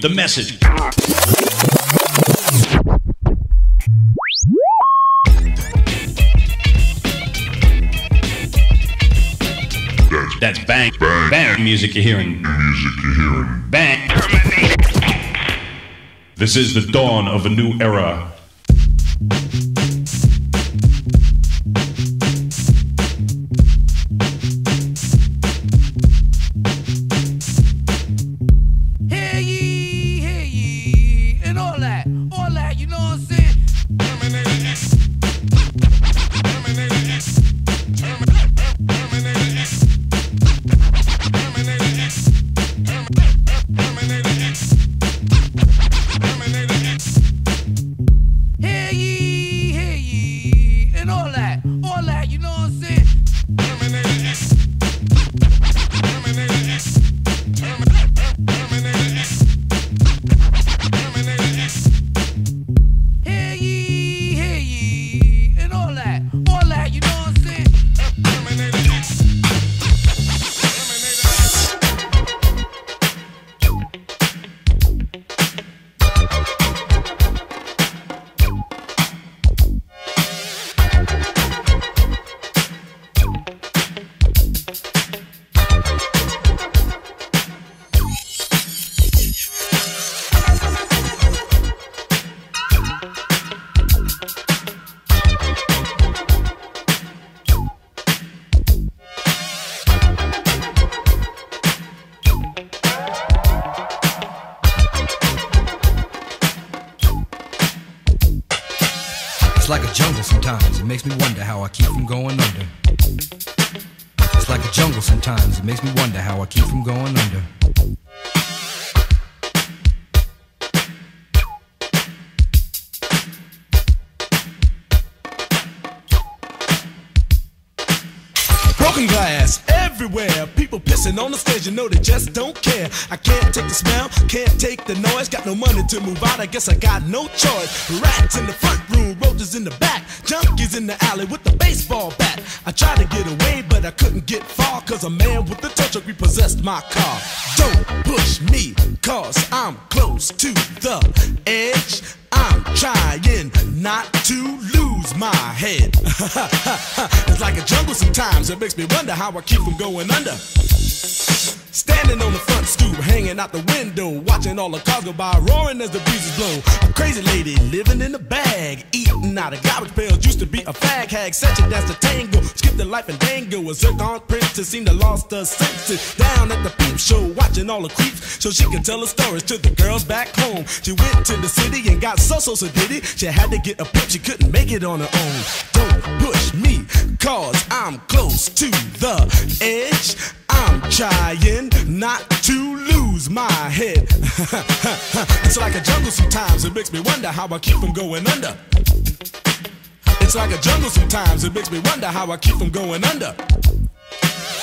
the message. That's bang, bang, bang music you're hearing. Music you're hearing. Bang. This is the dawn of a new era. Guess I got no choice. Rats in the front room, roaches in the back, junkies in the alley with the baseball bat. I tried to get away, but I couldn't get far, cause a man with a tow truck repossessed my car. Don't push me, cause I'm close to the edge. I'm trying not to lose my head. it's like a jungle sometimes. It makes me wonder how I keep from going. Her senses. Down at the peep show, watching all the creeps, so she could tell her stories to the girls back home. She went to the city and got so so so did. She had to get a pimp, she couldn't make it on her own. Don't push me, cause I'm close to the edge. I'm trying not to lose my head. it's like a jungle sometimes, it makes me wonder how I keep from going under. It's like a jungle sometimes, it makes me wonder how I keep from going under.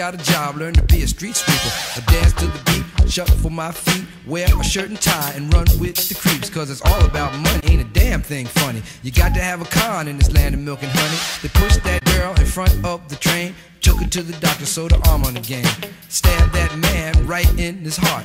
Got a job, learn to be a street sweeper. I dance to the beat, shuffle my feet, wear a shirt and tie, and run with the creeps, cause it's all about money. Ain't a damn thing funny. You got to have a con in this land of milk and honey. They pushed that girl in front of the train, took her to the doctor, sewed her arm on the game. Stabbed that man right in his heart.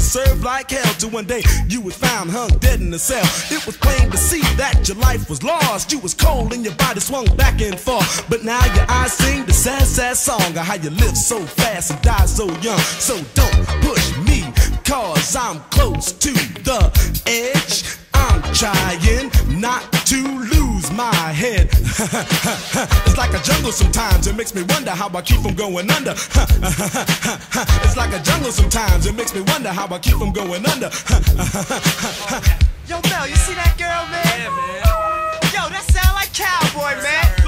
to serve like hell. Till one day you was found hung dead in a cell. It was plain to see that your life was lost. You was cold and your body swung back and forth. But now your eyes sing the sad, sad song of how you live so fast and die so young. So don't push me, cause I'm close to the edge. I'm trying not to lose my head. it's like a jungle sometimes. It makes me wonder how I keep from going under. it's like a jungle sometimes. It makes me wonder how I keep from going under. Yo, Mel, you see that girl, man? Yeah, man. Yo, that sound like cowboy, man.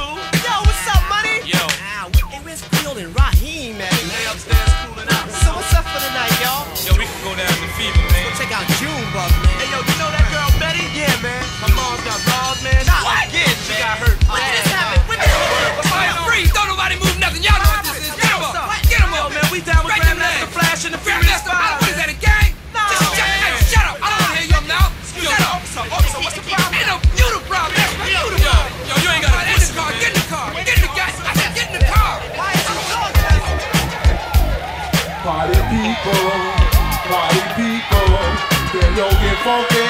Stereo get funky.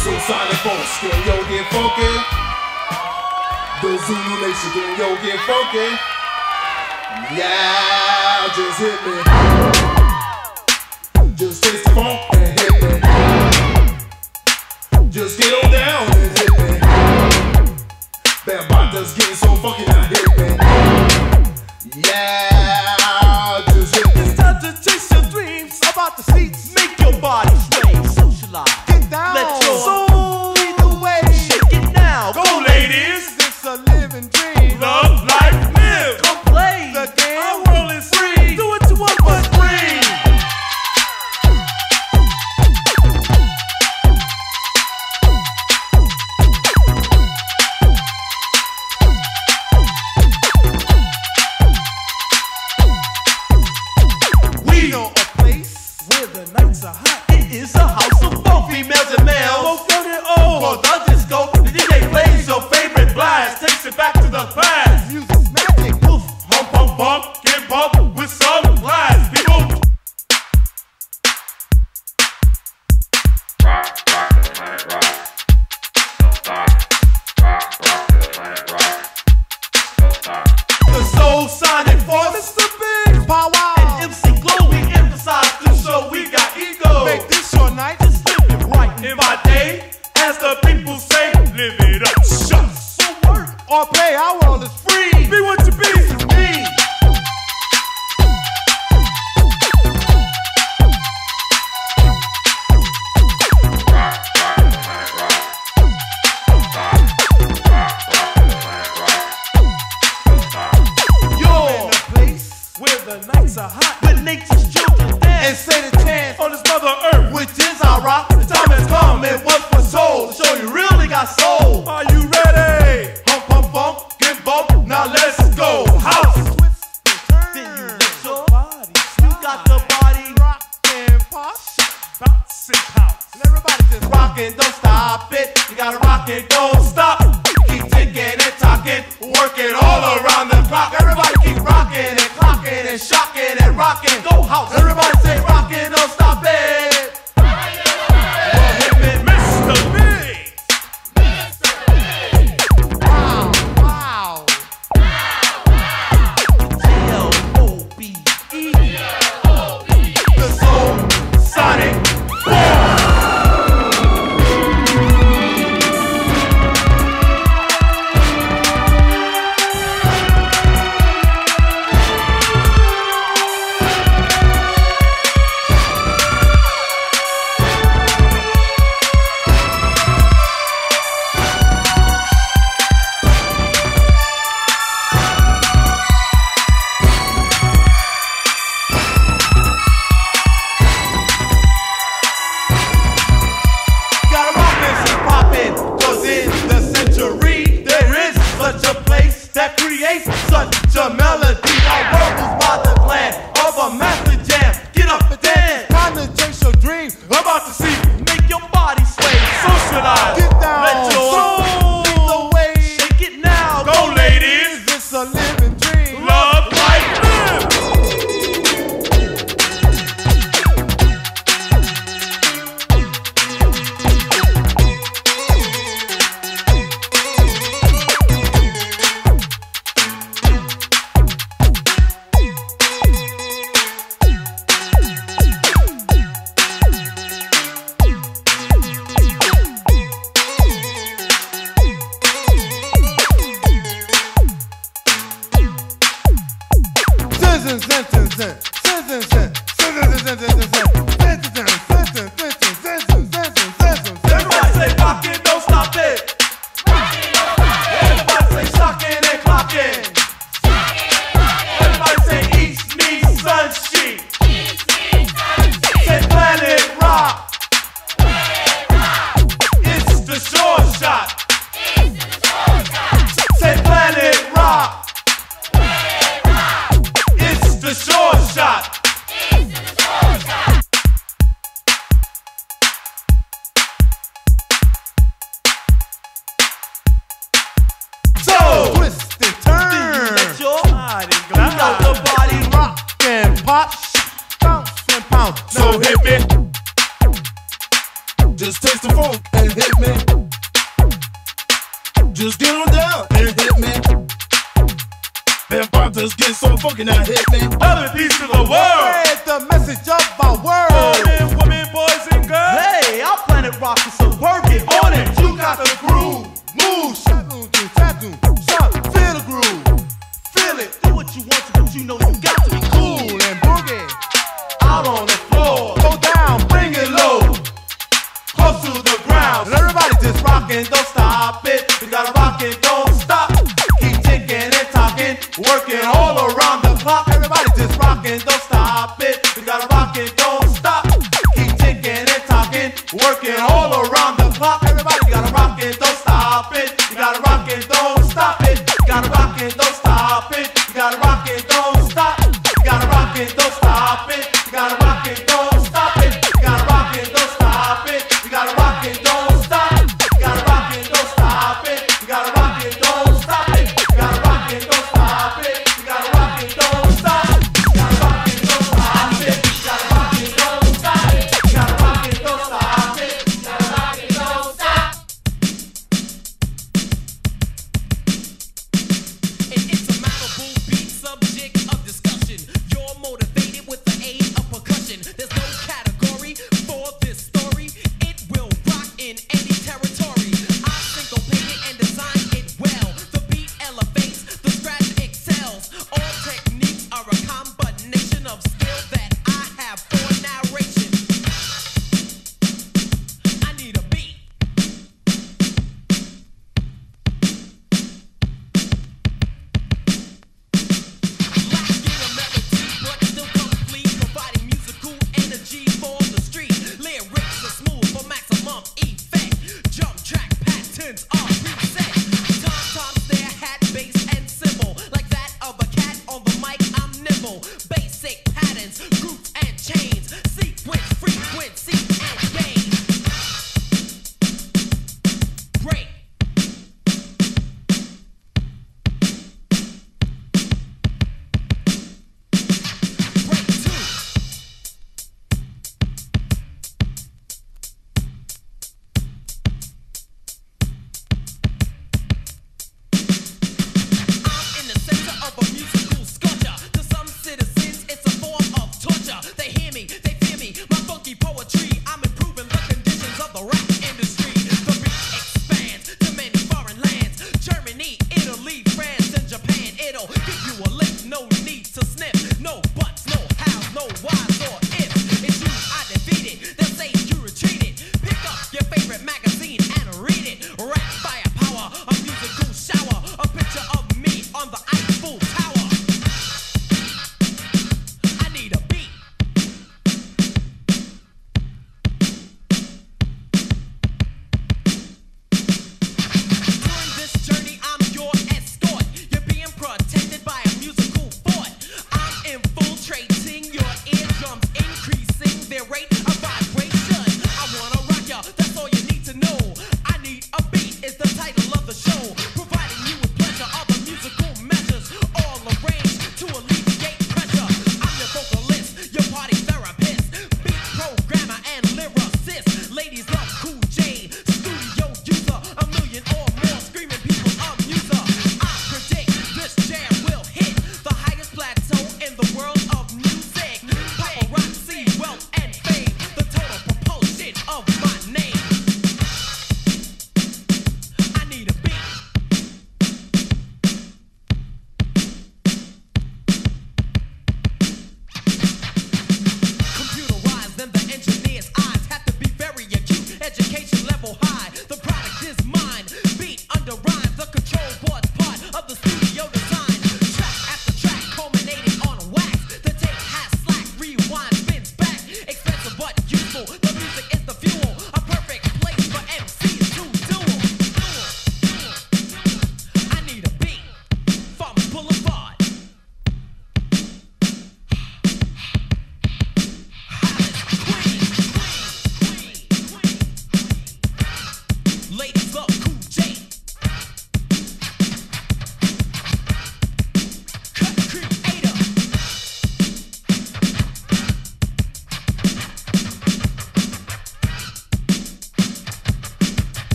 So sonic folks, stereo get funky. The Zulu Nation, stereo get funky. Yeah, just hit me. Just taste the funk and hit me. Just get on down and hit me. That body's getting so funky now hit me. Yeah, just hit me. It's time to chase your dreams about the seats. Body sway. Socialize.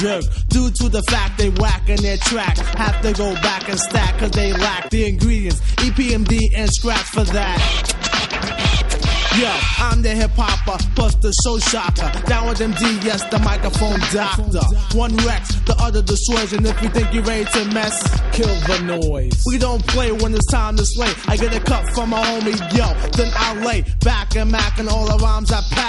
Jerked. Due to the fact they whacking their track. Have to go back and stack cause they lack the ingredients. EPMD and scratch for that. Yo, I'm the hip hopper, plus the show shocker. Down with MD, yes, the microphone doctor. One Rex, the other destroys, and if you think you're ready to mess, kill the noise. We don't play when it's time to slay. I get a cut from my homie, yo, then I lay back and mack and all the rhymes I pack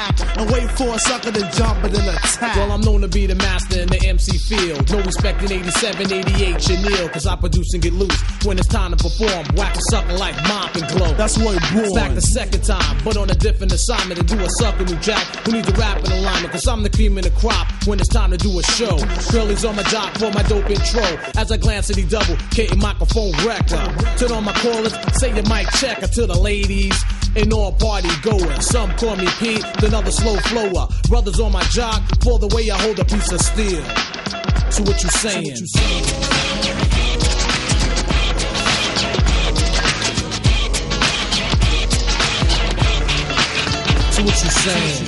and wait for a sucker to jump and then attack. Well, I'm known to be the master in the MC field. No respect in 87, 88, Chanel, cause I produce and get loose. When it's time to perform, whack a sucker like mop and glow. That's what it born. Back the second time, but on a different assignment to do a sucker new jack who needs a rap in alignment. Cause I'm the cream in the crop when it's time to do a show. Girlies on my jock for my dope intro. As I glance at the double, K microphone wrecker. Turn on my callers, say your mic checker to the ladies. And all party goers. Some call me Pete, then other slow flower. Brothers on my jock for the way I hold a piece of steel. So what you saying? So what you saying?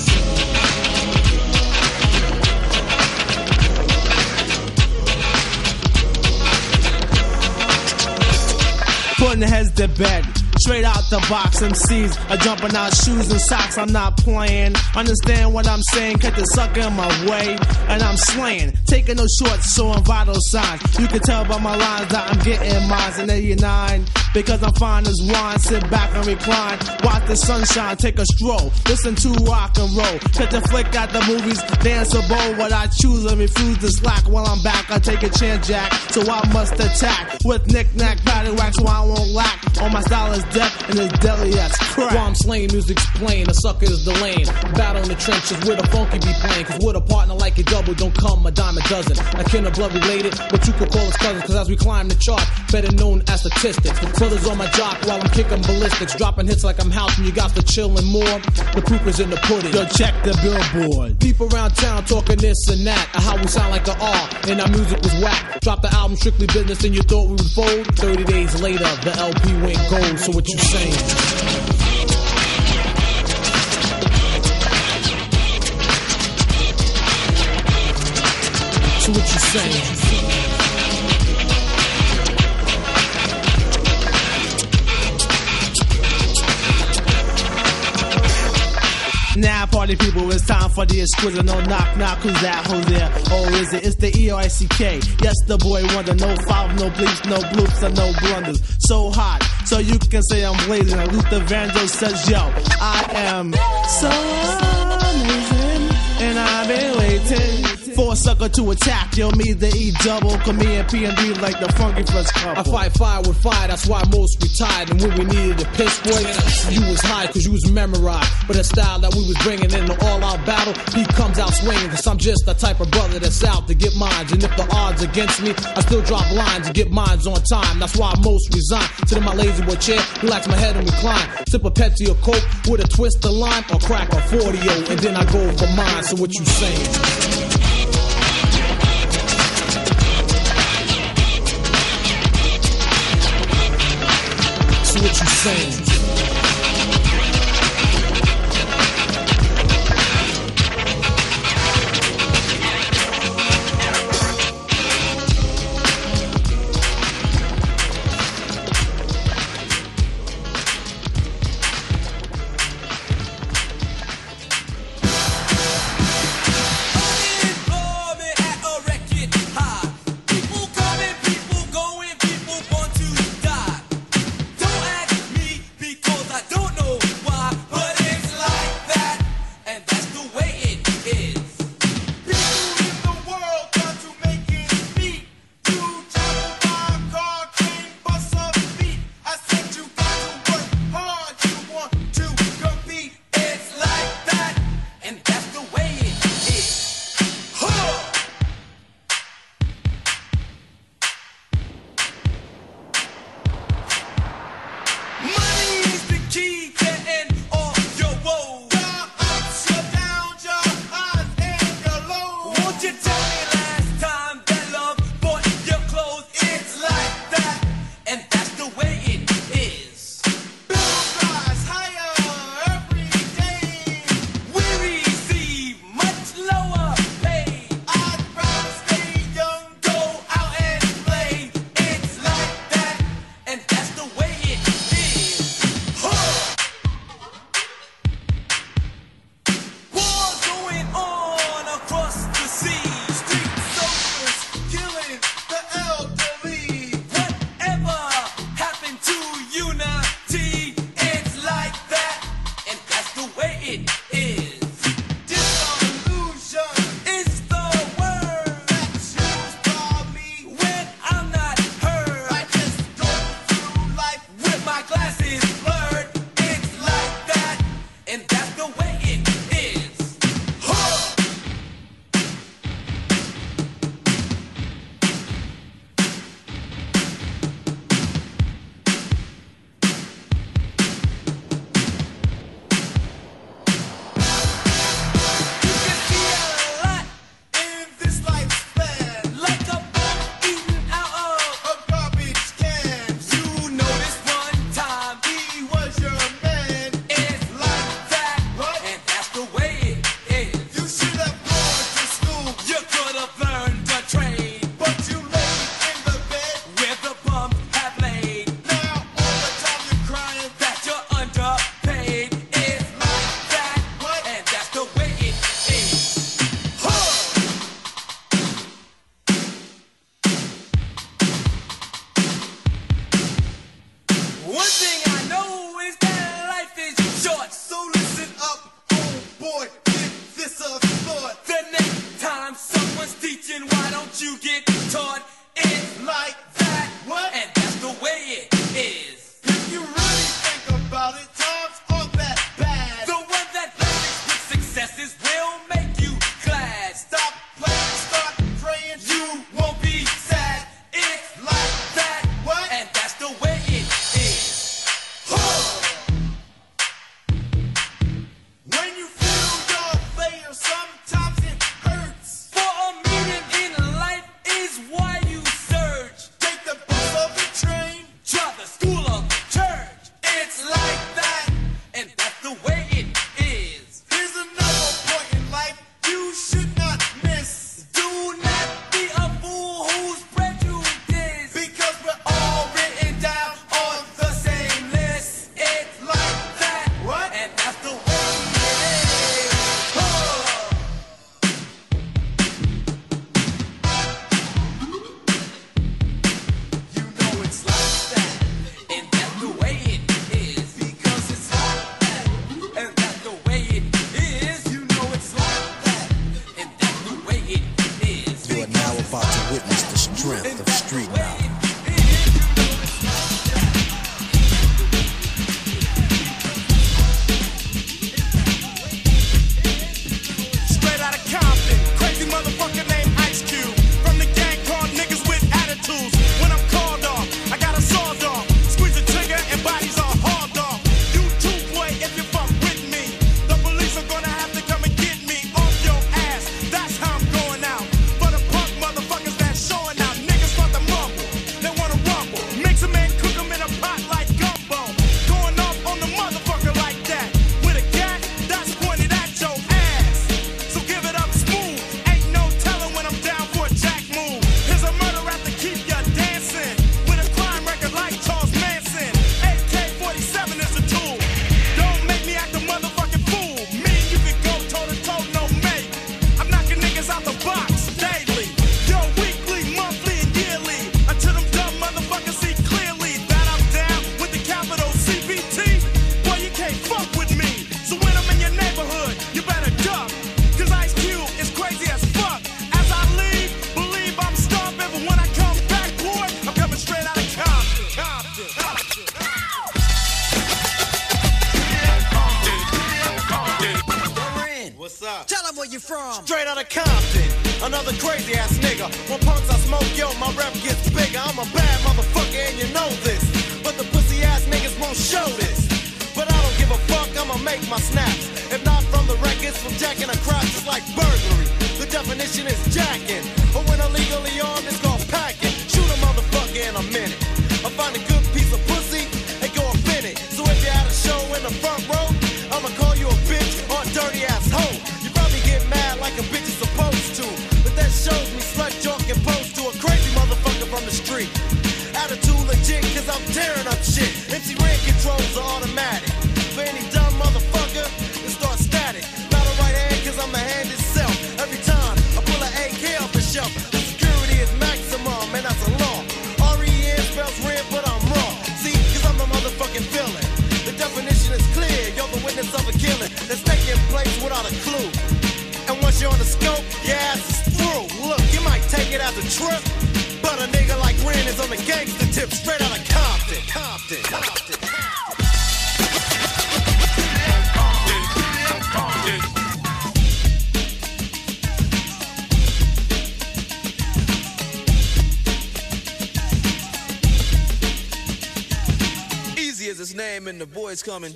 Putting heads to bed. Straight out the box, MCs are jumping out shoes and socks. I'm not playing. Understand what I'm saying? Cut the sucker in my way, and I'm slaying. Taking no shorts, showing vital signs. You can tell by my lines that I'm getting mines in 89. Because I'm fine as wine, sit back and recline. Watch the sunshine, take a stroll. Listen to rock and roll. Cut the flick at the movies, dance a bowl. What I choose and refuse to slack. While I'm back, I take a chance, Jack. So I must attack with knick-knack, paddywhack, so I won't lack. All my style is death and it's deadly as crack. While I'm slaying, music's playing, the sucker is the lane. Battle in the trenches where the funky be playing. Cause with a partner like a double, don't come a dime a dozen. I kin of blood related, but you could call us cousins. Cause as we climb the chart, better known as statistics. The brothers on my jock while I'm kicking ballistics. Dropping hits like I'm house and you got to chillin' more. The proof is in the pudding. Yo, check the billboard. People around town talking this and that. How we sound like an R and our music was whack. Drop the album strictly business and you thought we would fold. 30 days later, the LP went gold. So what you saying? So what you saying? Now Party people, it's time for the exquisite. No knock knock, who's that? Who's there? Or is it? It's the E R I C K. Yes, the boy wonder. No foul, no bleeps, no bloops, and no blunders. So hot, so you can say I'm blazing. And Luther Vandross says, Yo, I am so amazing, and I've been waiting. For a sucker to attack, yo, me the E double, come me and P and D like the funky fresh couple. I fight fire with fire, that's why most retired. And when we needed a piss boy, you was high cause you was memorized. But the style that we was bringing in the all out battle, he comes out swinging. Cause I'm just the type of brother that's out to get mines. And if the odds against me, I still drop lines and get mines on time. That's why I most resign. Sit in my La-Z-Boy chair, relax my head and recline. Sip a Pepsi or Coke with a twist of lime or crack a 40 and then I go for mine. So what you saying? What you saying? Coming.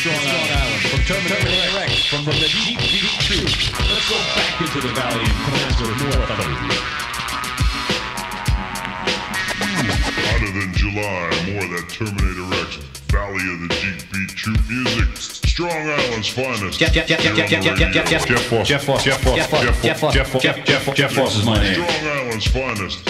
Strong Island, from Terminator X, from the Jeep Beat Truth. Let's go back into the valley and with more of them. Hotter than July, more of Terminator X, Valley of the Jeep Beat Troop. Strong Island's finest. Jeff, Jeff, Jeff, Jeff, Jeff, Jeff, Jeff, Jeff, Jeff, Jeff Foss. Jeff Foss, Jeff Foss, Jeff Foss, Jeff Foss, Jeff Foss, Jeff Jeff Jeff Foss is my name. Strong Island's finest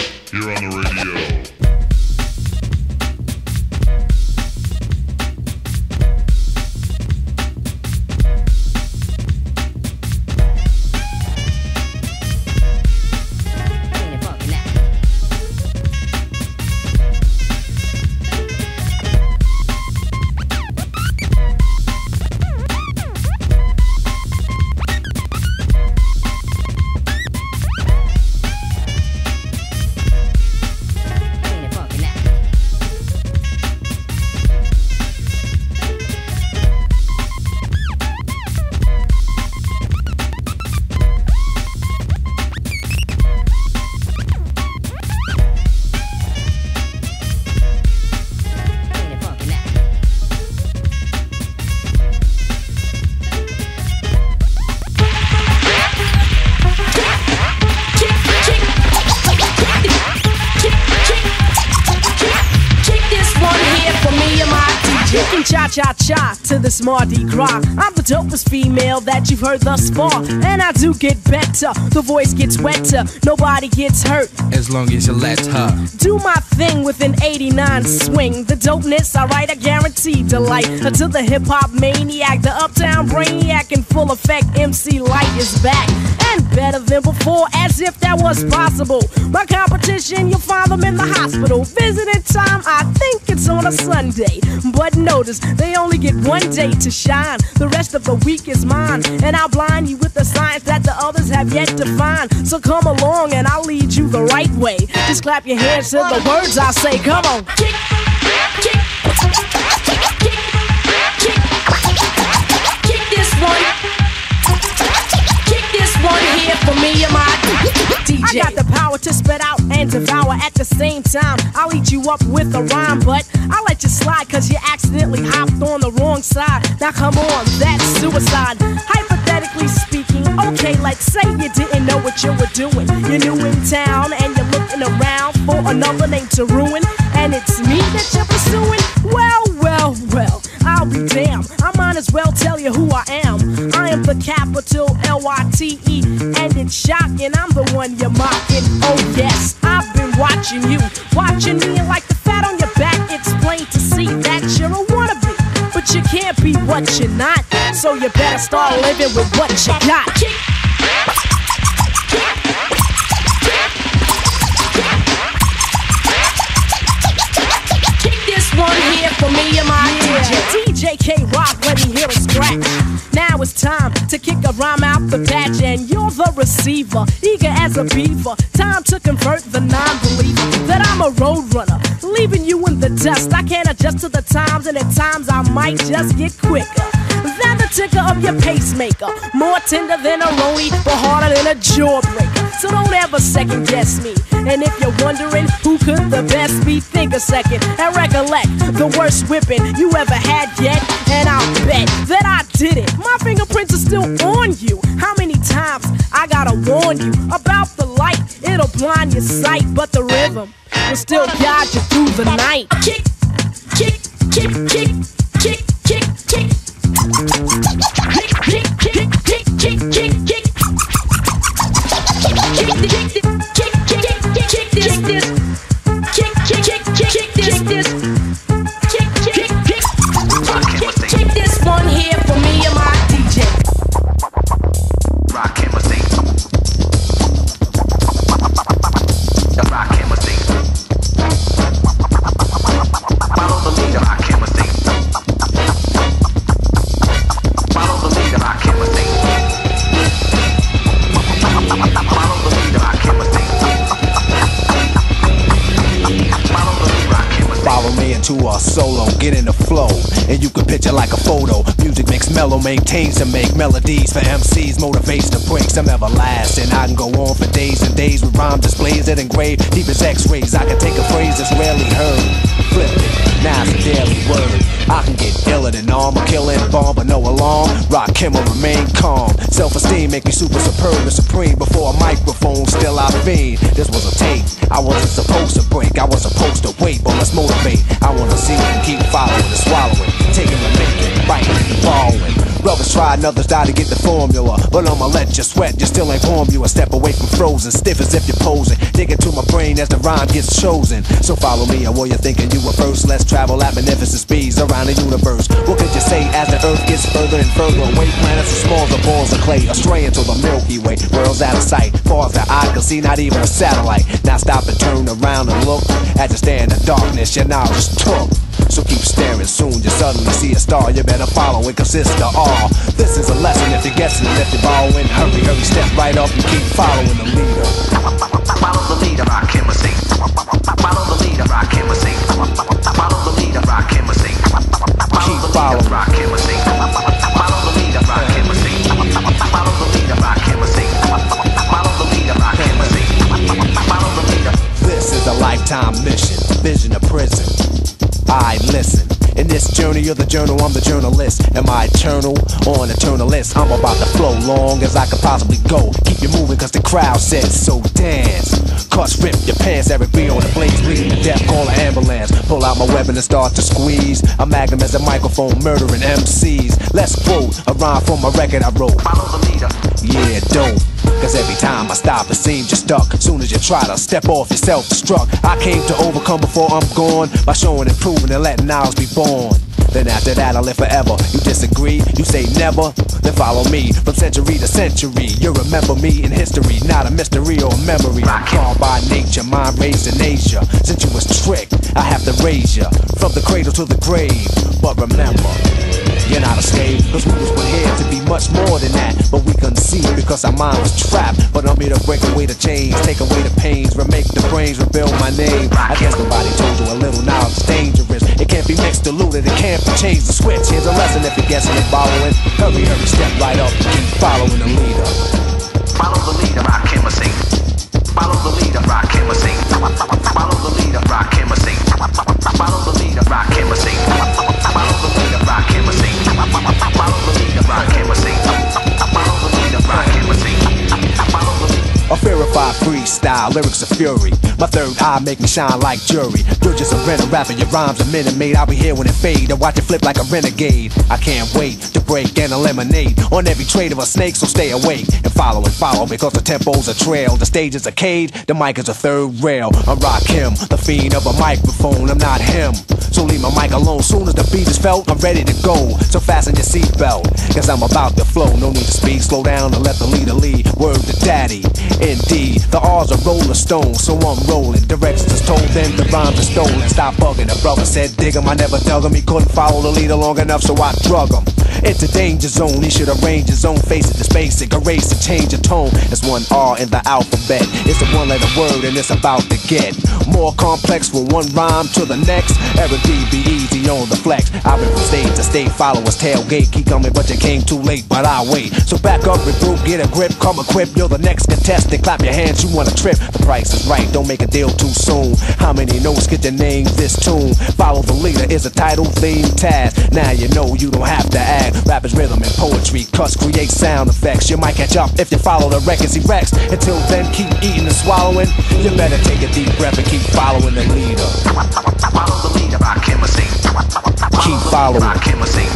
here on that you've heard thus far. And I do get better. The voice gets wetter. Nobody gets hurt. As long as you let her. Do my thing with an 89 swing. The dopeness, alright, I guarantee delight. Until the hip hop maniac, the uptown brainiac in full effect, MC Lyte is back. And better than before, as if that was possible. My competition, you'll find them in the hospital. Visiting time, I think on a Sunday. But notice, they only get one day to shine. The rest of the week is mine. And I'll blind you with the signs that the others have yet to find. So come along and I'll lead you the right way. Just clap your hands to the words I say. Come on. Kick, kick, kick this one. Kick this one here for me and my. I got the power to spit out and devour at the same time. I'll eat you up with a rhyme, but I'll let you slide cause you accidentally hopped on the wrong side. Now come on, that's suicide. Hypothetically speaking, okay, like say you didn't know what you were doing. You're new in town and you're looking around for another name to ruin. And it's me that you're pursuing? Well, well, well, I'll be damned. I might as well tell you who I am. I am the capital L Y T E, and it's shocking. I'm the one you're mocking. Oh, yes, I've been watching you, watching me, and like the fat on your back, it's plain to see that you're a wannabe. But you can't be what you're not, so you better start living with what you got. Kick this one here for me and my DJ. DJ K Rock, let me hear a scratch. Now it's time to kick a rhyme out the patch, and you're the receiver, eager as a beaver. Time to convert the non-believer that I'm a road runner, leaving you in the dust. I can't adjust to the times, and at times I might just get quicker than the ticker of your pacemaker. More tender than a roni, but harder than a jawbreaker. So don't ever second guess me. And if you're wondering who could the best be, think a second and recollect the worst whipping you ever had yet. And I'll bet that I did it. My fingerprints are still on you. How many times I gotta warn you about the light? It'll blind your sight, but the rhythm will still guide you through the night. Kick, kick, kick, kick, kick, kick, kick. Kick, kick, kick, kick, kick, kick, kick. Kick, kick, kick, kick, kick, kick, kick this, this. Kick, kick, kick, kick, kick this, kick this. Kick, into a solo, get in the flow, and you can picture like a photo. Music makes mellow, maintains to make melodies for MCs, motivates to break some everlasting. I can go on for days and days with rhyme displays that engrave deep as X-rays. I can take a phrase that's rarely heard, flip it, now it's a daily word. I can get iller than armor, killing bomb, but no alarm. Rock him or remain calm. Self-esteem make me super superb and supreme. Before a microphone, still I fiend. This was a tape. I wasn't supposed to break. I was supposed to wait, but let's motivate. I wanna see you keep following and swallowing, taking and making, biting and following. Brothers try and others die to get the formula. But I'ma let you sweat, you still ain't warm. You a step away from frozen, stiff as if you're posing. Dig into my brain as the rhyme gets chosen. So follow me, and while you're thinking you were first, let's travel at magnificent speeds around the universe. What could you say as the earth gets further and further away? Planets are small as balls of clay, astray into the Milky Way. World's out of sight, far as the eye can see, not even a satellite. Now stop and turn around and look. As you stand in the darkness, your knowledge took. So keep staring, soon you suddenly see a star. You better follow it, cause it's the all. This is a lesson if you're guessing, if you're borrowing. Hurry, hurry, step right up and keep following the leader. Follow the leader, rock chemistry. Follow the leader, rock chemistry. Follow the leader, rock chemistry. Keep following. Rock chemistry. Follow the leader, rock chemistry. Follow the leader, rock chemistry. Follow the leader, rock chemistry. Follow the leader. This is a lifetime mission, vision of prison. I listen. In this journey of the journal, I'm the journalist. Am I eternal or an eternalist? I'm about to flow long as I could possibly go. Keep you moving cause the crowd says so. Dance. Cuss, rip your pants, Eric B on the blaze, bleeding to death, call an ambulance. Pull out my weapon and start to squeeze. A magnum as a microphone, murdering MCs. Let's quote a rhyme from a record I wrote. Follow the leader. Yeah, don't. Cause every time I stop, it seems you're stuck. Soon as you try to step off, you're self-destruct. I came to overcome before I'm gone by showing and proving and letting ours be born. Then after that, I'll live forever. You disagree? You say never? Then follow me from century to century. You remember me in history, not a mystery or a memory. Called by nature, mind raised in Asia. Since you was tricked, I have to raise you from the cradle to the grave. But remember, you're not a slave, cause we was put here to be much more than that. But we couldn't see because our mind was trapped. But I'm here to break away the chains, take away the pains, remake the brains, rebuild my name. I guess nobody told you a little knowledge dangerous. It can't be mixed, diluted, it can't be changed. The switch, here's a lesson if you're guessing and following. Hurry, hurry, step right up, keep following the leader. Follow the leader, rock chemistry. Follow the leader, rock sing. Follow the leader, rock sing. Follow the leader, rock sing. Follow the leader, rock him. Verified freestyle, lyrics of fury. My third eye make me shine like jury. You're just a rental rapper, your rhymes a minute made. I'll be here when it fade. I watch it flip like a renegade. I can't wait to break and eliminate on every trade of a snake, so stay awake and follow and follow because the tempo's a trail. The stage is a cage, the mic is a third rail. I Rakim, the fiend of a microphone. I'm not him. So leave my mic alone. Soon as the beat is felt, I'm ready to go. So fasten your seatbelt, cause I'm about to flow. No need to speed, slow down and let the leader lead. Word to daddy. Indeed, the R's are roller stones, so I'm rolling. Directions told, them the rhymes are stolen. Stop bugging. The brother said, dig him. I never dug him. He couldn't follow the leader long enough, so I drug him. It's a danger zone. He should arrange his own face it. It's basic. Erase and change the tone. It's one R in the alphabet. It's a one letter word, and it's about to get more complex from one rhyme to the next. Every D, be easy on the flex. I've been from state to state, followers tailgate. Keep coming, but you came too late, but I wait. So back up, regroup, get a grip, come equipped. You're the next contestant. Clap your hands, you want a trip. The price is right, don't make a deal too soon. How many notes get your name this tune? Follow the leader is a title theme task. Now you know you don't have to act. Rap is rhythm and poetry, cuss create sound effects. You might catch up if you follow the records he wrecks. Until then, keep eating and swallowing. You better take a deep breath and keep following the leader. Follow the leader, him or. Keep following. Rock him or sing.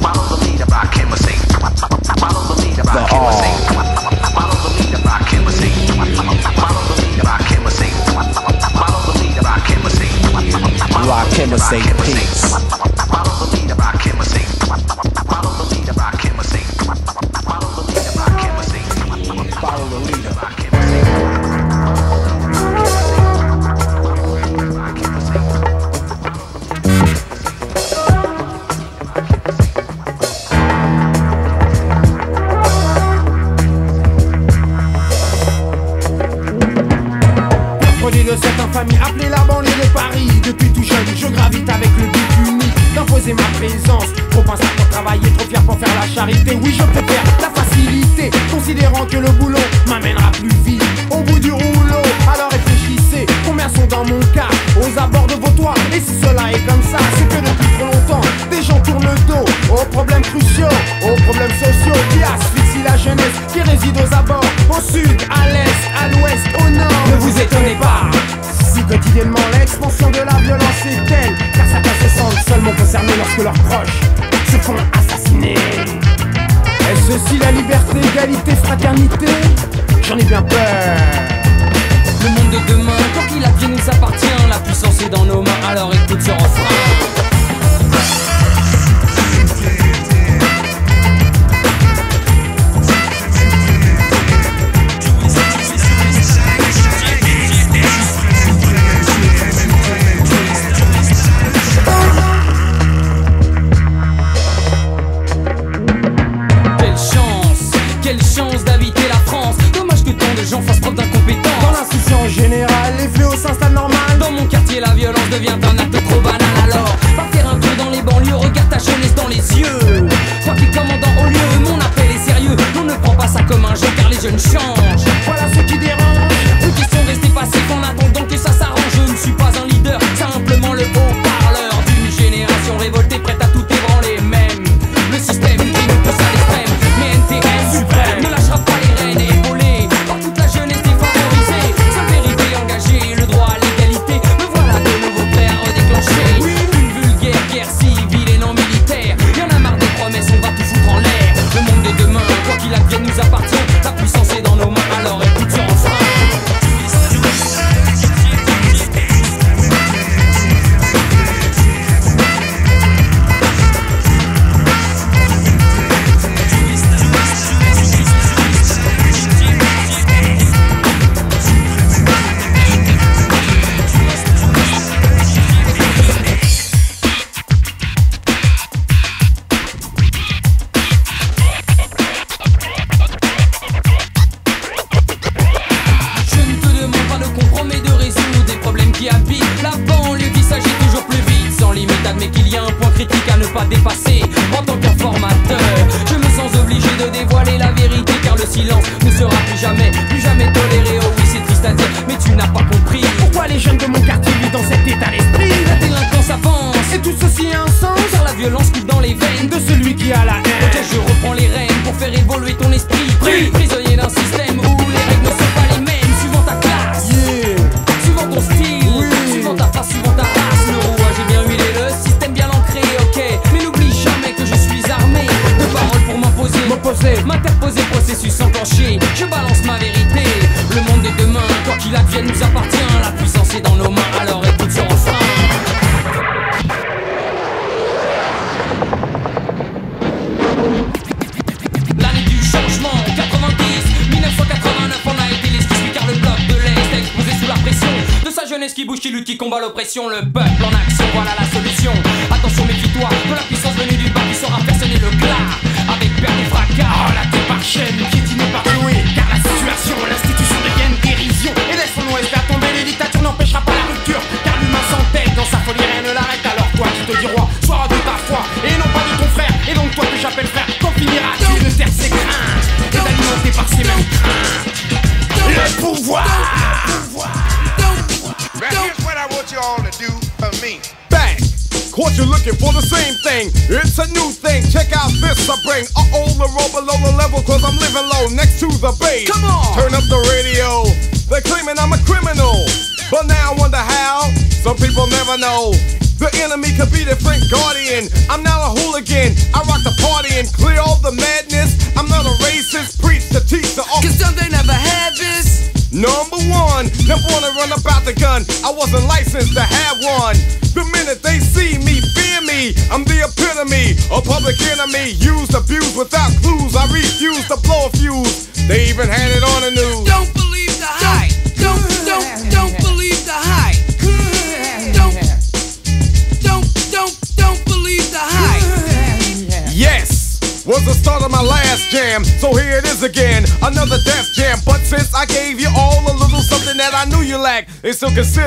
Follow the leader, or sing. Follow the leader, rock him Follow the lead, rock him ever say peace. Ma présence. Trop pensé pour travailler, trop fier pour faire la charité. Oui je préfère la facilité. Considérant que le boulot m'amènera plus vite. Au bout du rouleau Alors réfléchissez. Combien sont dans mon cas? Aux abords de vos toits. Et si cela est comme ça C'est que depuis trop longtemps. Des gens tournent le dos Aux problèmes cruciaux Aux problèmes sociaux Qui asphyxient la jeunesse Qui réside aux abords Au sud, à l'est, à l'ouest, au nord. Ne vous étonnez pas quotidiennement l'expansion de la violence est telle Car certains se sentent seulement concernés lorsque leurs proches se font assassiner. Est-ce ceci la liberté, égalité, fraternité? J'en ai bien peur. Le monde de demain, tant qu'il advient nous appartient. La puissance est dans nos mains, alors écoute ce refrain un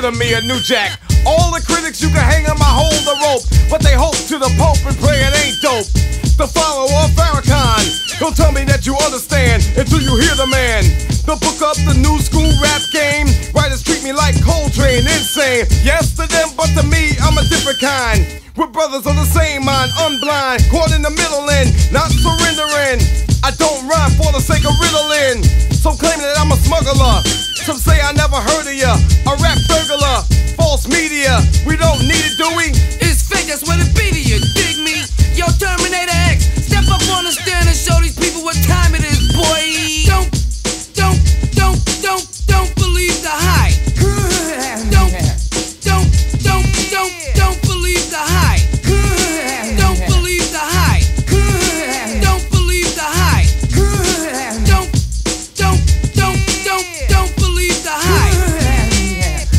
consider me a new jack. All the critics you can hang on my hold the rope, but they hope to the Pope and pray it ain't dope. The follower of Farrakhan, don't tell me that you understand until you hear the man. The book up the new school rap game. Writers treat me like Coltrane, insane. Yes to them, but to me, I'm a different kind. We're brothers of the same mind, unblind, caught in the middle and not surrendering. I don't rhyme for the sake of riddling. So claim that I'm a smuggler.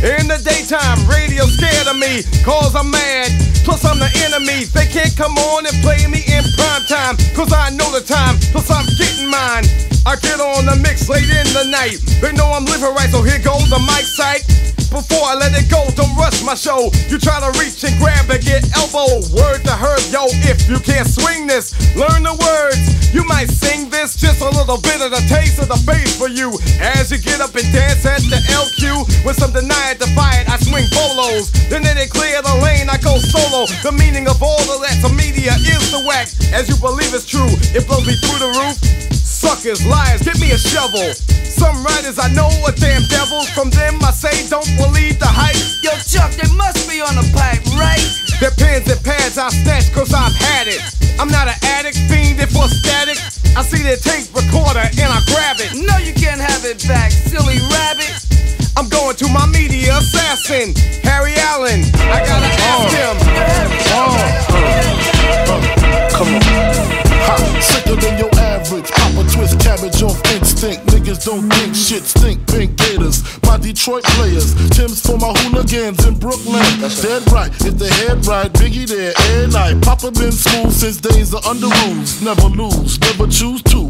In the daytime, radio scared of me, cause I'm mad. Plus, I'm the enemy. They can't come on and play me in prime time, cause I know the time. Plus, I'm getting mine. I get on the mix late in the night. They know I'm living right, so here goes the mic sight. Before I let it go, don't rush my show. You try to reach and grab and get elbow. Word to herb, yo, if you can't swing this, learn the words. You might sing this, just a little bit of the taste of the bass for you. As you get up and dance at the LQ, with some deny it, defy it, I swing bolos. Then they clear the lane, I go solo. The meaning of all of that to media is the whack. As you believe it's true, it blows me through the roof. Suckers, liars, give me a shovel. Some writers I know are damn devils. From them I say don't believe the hype. Yo, Chuck, they must be on the pipe, right? Their pens and pads I snatch cause I've had it. I'm not an addict, fiend for static. I see their tape recorder and I grab it. No, you can't have it back, silly rabbit. I'm going to my media assassin, Harry Allen. I gotta ask oh. him. Oh. Oh. Come on. Ha, sicker than your average. Pop a twist cabbage off instinct. Niggas don't think shit stink. Pink gators. My Detroit players. Timbs for my hooligans in Brooklyn. Dead right, if the head right, Biggie there, and night. Papa been smooth since days of under rules. Never lose, never choose to.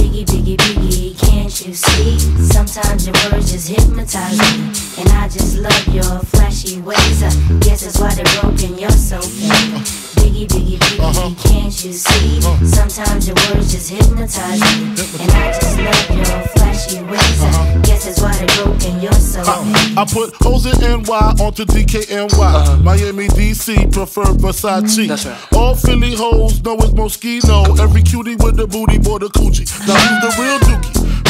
Biggie, biggie, biggie, can't you see? Sometimes your words just hypnotize me. And I just love your flashy ways. I guess that's why they're broken, you're so fake. Biggie, biggie, biggie, uh-huh. can't you see? Uh-huh. Sometimes your words just hypnotize me. And I just love your flashy ways. I uh-huh. guess that's why they're broken, you're so fake. Uh, I put hoes in NY onto DKNY. Miami, DC, prefer Versace. That's right. All Philly hoes know it's Moschino. Every cutie with the booty, boy, the coochie. Now who's the real dookie?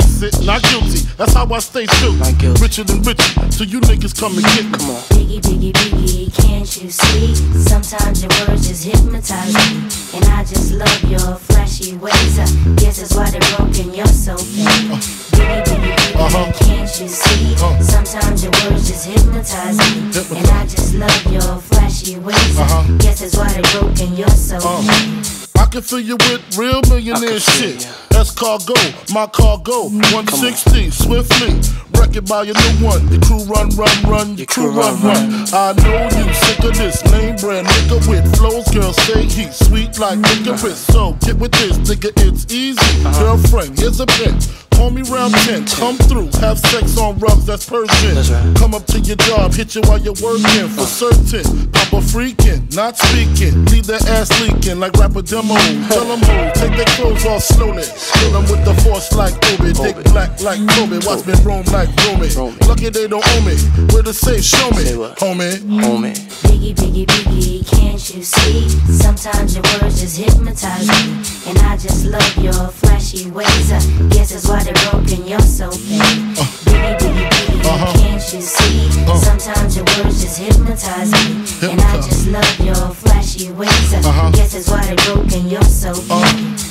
Face it, not guilty. That's how I stay true. Richer than Richie, so you niggas come and get me. Come on. Biggie, biggie, biggie, can't you see? Sometimes your words just hypnotize me. And I just love your flashy ways. I guess that's why they're broken, you're so fake. Uh-huh. Biggie, biggie, biggie, uh-huh. can't you see? Uh-huh. Sometimes your words just hypnotize me. And I just love your flashy ways. I guess that's why they're broken, you're so fake. I can fill you with real millionaire shit. That's cargo, my cargo, 160, swiftly. Wreck it by your new one. Your crew run, run, run, your crew run, run. I know you sick of this name brand nigga with flows. Girl, say he's sweet like licorice. So get with this, nigga, it's easy. Girlfriend, here's a bitch. Call me round 10, come through, have sex on rubs, that's Persian. Come up to your job, hit you while you're working, for certain. Papa freaking, not speaking, leave their ass leaking like rapper demo. Tell them who, take their clothes off slowly. Kill them with the force like Obi, dick black like Kobe, watch me roam like Romy. Lucky they don't owe me, where the safe, show me, homie. Homie. Biggie, biggie, biggie, can't you see? Sometimes your words just hypnotize me. And I just love your flashy ways. I guess that's why broken, you're so fake. Biggie, biggie, biggie, can't you see? Uh-huh. Sometimes your words just hypnotize me. And I just love your flashy ways. I uh-huh. guess that's why they're broken, you're so uh-huh. fake.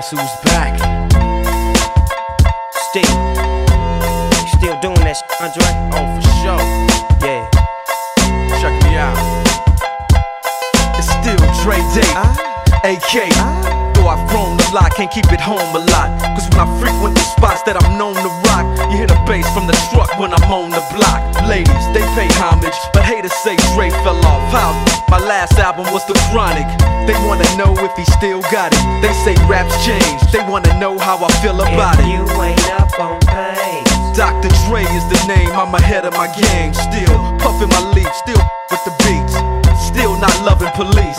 Guess who's back? Still. Doing that shit, Andre? Oh, for sure. Yeah. Check me out. It's still Dre Day, ah. AK. Ah. Though I've grown a lot, can't keep it home a lot. Cause when I frequent the spots that I'm known to rock, you hear the bass from the truck when I'm on the block. Ladies, they pay homage, but haters say Dre fell off. How? My last album was The Chronic. They wanna know if he still got it. They say raps changed. They wanna know how I feel about If it. you ain't up on pace. Dr. Dre is the name, I'm ahead of my game. Still puffin' my leaf, still with the beats. Still not loving police.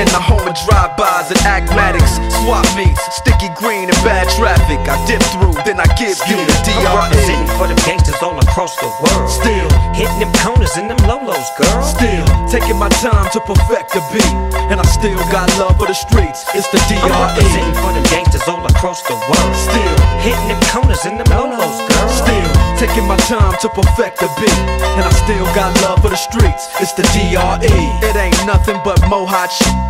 In the home of drive-bys and acmatics, swap meets, sticky green and bad traffic. I dip through, then I give you the I'm DRE. representing for them gangsters all across the world. Still hitting them corners and them lolos, girl. Still taking my time to perfect the beat, and I still got love for the streets. It's the DRE. I'm representing for them gangsters all across the world. Still hitting them corners and them lolos, girl. Still taking my time to perfect the beat, and I still got love for the streets. It's the DRE. It ain't nothing but mohawk shit.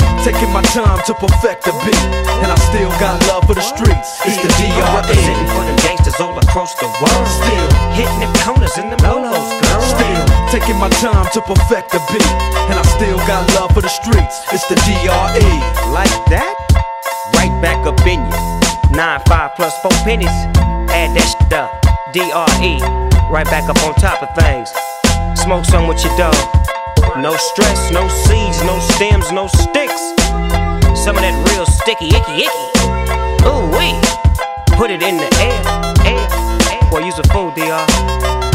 taking my time to perfect the beat, and I still got love for the streets. It's the I'm DRE. representing for them gangsters all across the world. Still hitting them corners and them lolos, girl. Still taking my time to perfect the beat, and I still got love for the streets. It's the DRE. Like that? Right back up in you. Nine, five plus four pennies. Add that shit up. DRE. Right back up on top of things. Smoke some with your dog. No stress, no seeds, no stems, no sticks. Some of that real sticky, icky, icky. Ooh, wee. Put it in the air, air, air. Boy, use a fool, DR.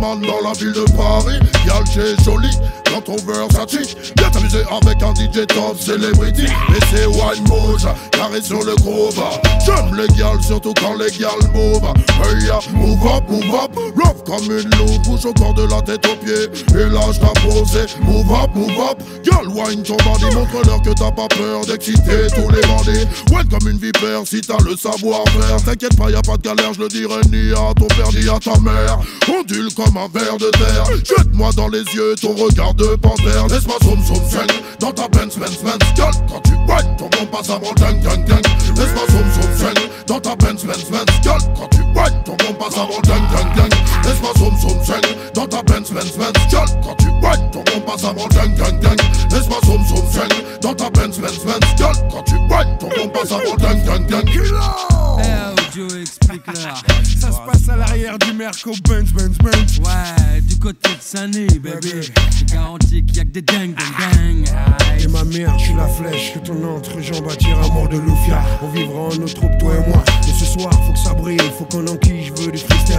barman dans la ville de Paris. Y'a le joli, avec un DJ top celebrity. Et c'est wine mouche, carré sur le groove. J'aime les gals, surtout quand les gals move. Hey, yeah, move up, move up. Rough comme une loupe, bouge au corps de la tête aux pieds. Et lâche ta posée. Move up, move up. Girl, wine ton bandit. Montre-leur que t'as pas peur d'exciter tous les bandits. Ouais, comme une vipère si t'as le savoir-faire. T'inquiète pas, y a pas de galère, je le dirai ni à ton père ni à ta mère. Ondule comme un verre de terre. Jette-moi dans les yeux ton regard de panthère. Laisse-moi zoom, zoom, swing dans ta Benz, Benz, Benz. Girl, quand tu whine, ton bon passe avant ding, ding, ding. Laisse-moi zoom, zoom, swing dans ta Benz, Benz, Benz. Girl, quand tu whine, ton bon passe avant ding, ding, ding. Laisse-moi zoom, zoom, swing dans ta Benz, Benz, Benz. Girl, quand tu whine, ton bon passe avant ding, ding, ding. Laisse-moi zoom, zoom, swing dans ta Benz, Benz, Benz. Girl, quand tu whine, ton bon passe avant ding, ding, ding. Explique-leur. Ça se passe à l'arrière du Merco Benz, Benz, Benz. Ouais, du côté de Sunny, bébé. Je garantis qu'il y a que des dingues, dingues, dingues. Et ma mère, je suis la flèche que ton entrejambe attire à mort de Loufia. On vivra en nos troupes, toi et moi. Mais ce soir, faut que ça brille, faut qu'on enquille, je veux du freestyle.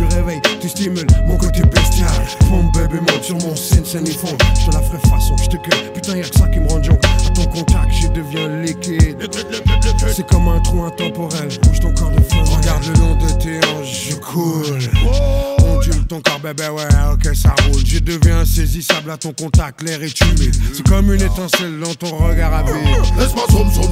Tu réveilles, tu stimules mon côté bestial. Fond, bébé, monte sur mon scène, scène et fond. Je la ferai façon, je te cueille. Putain, y'a que ça qui me rend junk. À ton contact, je deviens liquide. C'est comme un trou intemporel. Bouge ton corps de feu. Regarde le long de tes hanches, je coule. Ondule ton corps, bébé, ouais, ok, ça roule. Je deviens insaisissable à ton contact, l'air est humide. C'est comme une étincelle dans ton regard à vide. Laisse-moi zoom, zoom,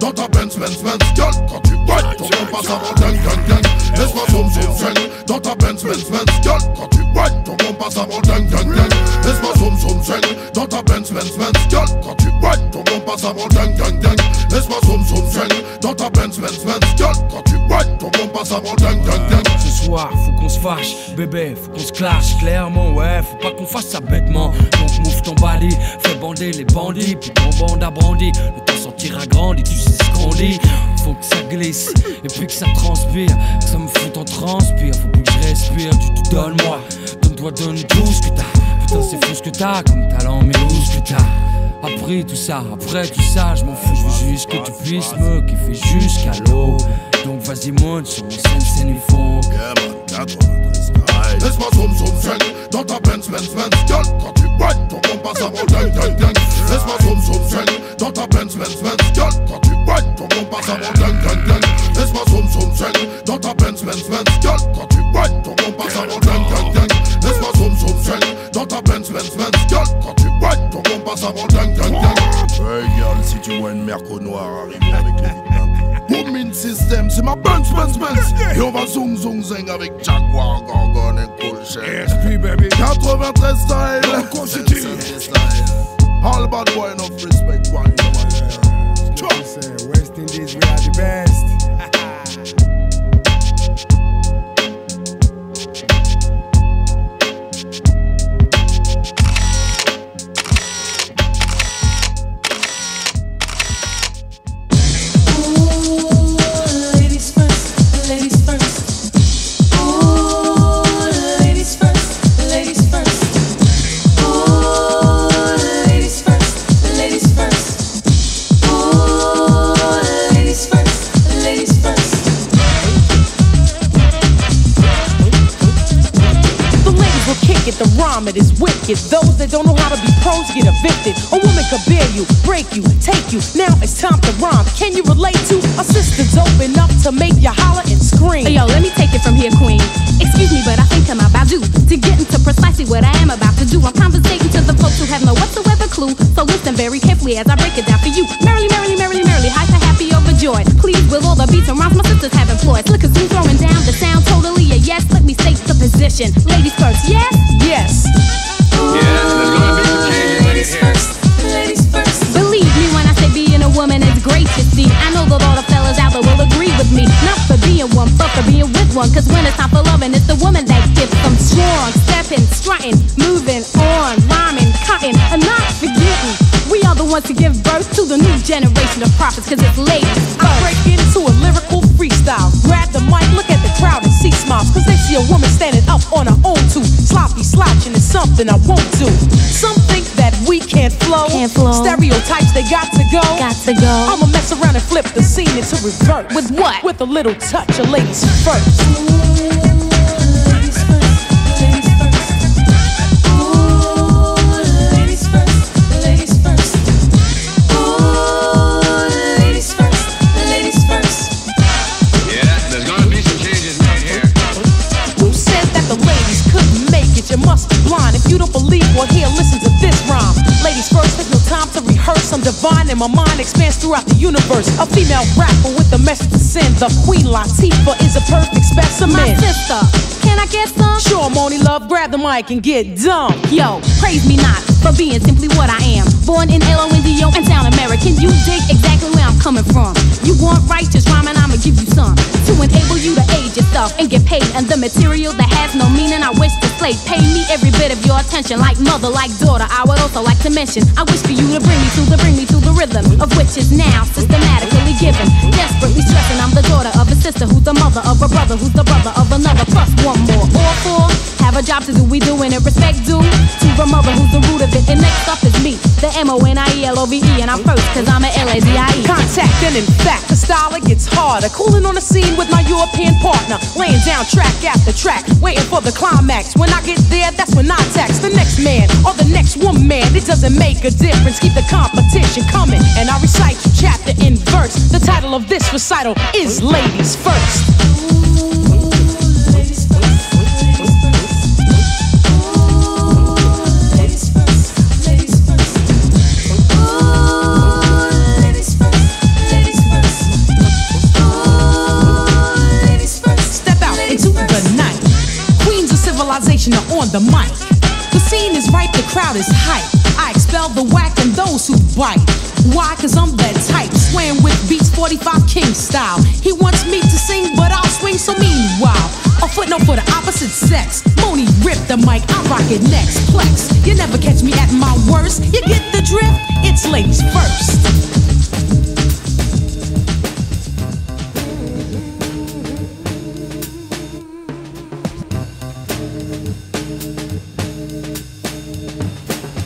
dans ta Benz, Benz, Benz. Girl, quand tu whine, ton passe avant ding, ding, ding. Laisse-moi zoom, zoom, dans ta Benz, Benz, Benz. Girl, quand tu whine, ton bon passe avant ding, ding, ding. Laisse-moi zoom, zoom, swing dans ta Benz, Benz, Benz. Girl, quand tu whine, ton bon passe avant ding, ding, ding. Laisse-moi zoom, zoom, swing dans ta Benz, Benz, Benz. Girl, quand tu whine, ton bon passe avant ding, ding, ding. Ce soir, faut qu'on se fâche, bébé, faut qu'on se clash clairement, ouais, faut pas qu'on fasse ça bêtement. Donc move ton body, fais bander les bandits, puis ton bande a brandi. Le temps sortira grandi, tu sais ce qu'on dit. Faut que ça glisse, et puis que ça transpire, que ça me fout en transpire. Faut que je respire, tu te donnes moi, donne-toi, donne tout ce que t'as. Putain, c'est fou ce que t'as comme talent, mais où ce que t'as? Après tout ça, après tout ça, je m'en fous, je veux juste que tu puisses me kiffer jusqu'à l'eau. Donc vas-y monte sur mon scène, scène il faut Laisse-moi zoom, zoom, swing dans ta Benz, Benz, Benz. Girl, quand tu whine, ton bon passe avant ding, ding, ding. Laisse-moi zoom, zoom, swing dans ta Benz, Benz, Benz. Girl, quand tu whine, ton passe avant ding, ding, ding. Laisse-moi zoom, zoom, dans ta Benz, Benz, Benz. Quand tu whine, ton ding. Laisse-moi zoom, zoom, dans ta Benz, Benz, Benz. Girl, quand tu whine, ton bon passe avant ding, ding, ding. Hey girl, si tu vois une merco noire arriver avec les Booming system, c'est ma Benz, Benz, Benz. Et on va zoom, zoom, zing avec Jaguar, Gorgon et Cool Shell. SP, baby. 93 style. Cool City. All bad boy, enough respect. One, Say, West Indies, we are the best. Kick it, the rhyme it is wicked. Those that don't know how to be pros get evicted. A woman could bear you, break you, take you. Now it's time to rhyme. Can you relate to a sister's open up to make you holler and scream? Yo, let me take it from here, queen. Excuse me, but I think I'm about due to get into precisely what I am about to do. I'm conversating to the folks who have no whatsoever clue. So listen very carefully as I break it down for you. Merrily, merrily, merrily, merrily, hyper, happy, overjoyed. Please, with all the beats and rhymes my sisters have employed. Look, as throwing down the sound totally a yes. Let me state the position. Ladies first, yes? Yes. Ladies first, ladies first. Believe me when I say being a woman is great to see. I know that all the fellas out there will agree with me. Not for being one, but for being with one. Cause when it's time for loving, it's the woman that gets them strong. Stepping, strutting, moving on, rhyming, cutting, and not forgetting. We are the ones to give birth to the new generation of prophets, cause it's ladies I break into a lyrical freestyle. Grab the mic, look at the crowd and see smiles. Cause they see a woman standing up on her own too. Sloppy slouching is something I won't do. Some think can't flow. Can't flow. Stereotypes, they got to go. Got to go. I'ma mess around and flip the scene into reverse. With what? With a little touch of ladies first. You don't believe, well, here, listen to this rhyme. Ladies first, there's no time to rehearse. I'm divine and my mind expands throughout the universe. A female rapper with a message to send. The Queen Latifah is a perfect specimen. My sister, can I get some? Sure, Monie Love, grab the mic and get dumb. Yo, praise me not for being simply what I am. Born in L-O-N-D-O and sound American. You dig exactly where I'm coming from. You want righteous rhyming, I'ma give you some. To enable you to age yourself and get paid. And the material that has no meaning, I wish to slay. Pay me every bit of your attention, like mother, like daughter. I would also like to mention, I wish for you to bring me to the, bring me to the rhythm of which is now systematically given. Desperately stressing, I'm the daughter of a sister who's the mother of a brother who's the brother of another. Plus one more. All four have a job to do. We doing it respect due to the mother who's the root of it. And next up is me, the M-O-N-I-E-L-O-V-E. And I'm first, cause I'm a L-A-Z-I-E. Contact and in fact, the style it gets harder. Cooling on the scene with my European partner, laying down track after track, waiting for the climax. When I get there, that's when I tax the next man or the next woman. It doesn't make a difference. Keep the competition coming, and I recite you chapter in verse. The title of this recital is "Ladies First." On the mic. The scene is ripe, the crowd is hype. I expel the whack and those who bite. Why? Cause I'm that type. Swaying with beats 45 King style. He wants me to sing, but I'll swing so meanwhile. A footnote for the opposite sex. Monie rip the mic, I rock it next. Plex. You never catch me at my worst. You get the drift? It's ladies first.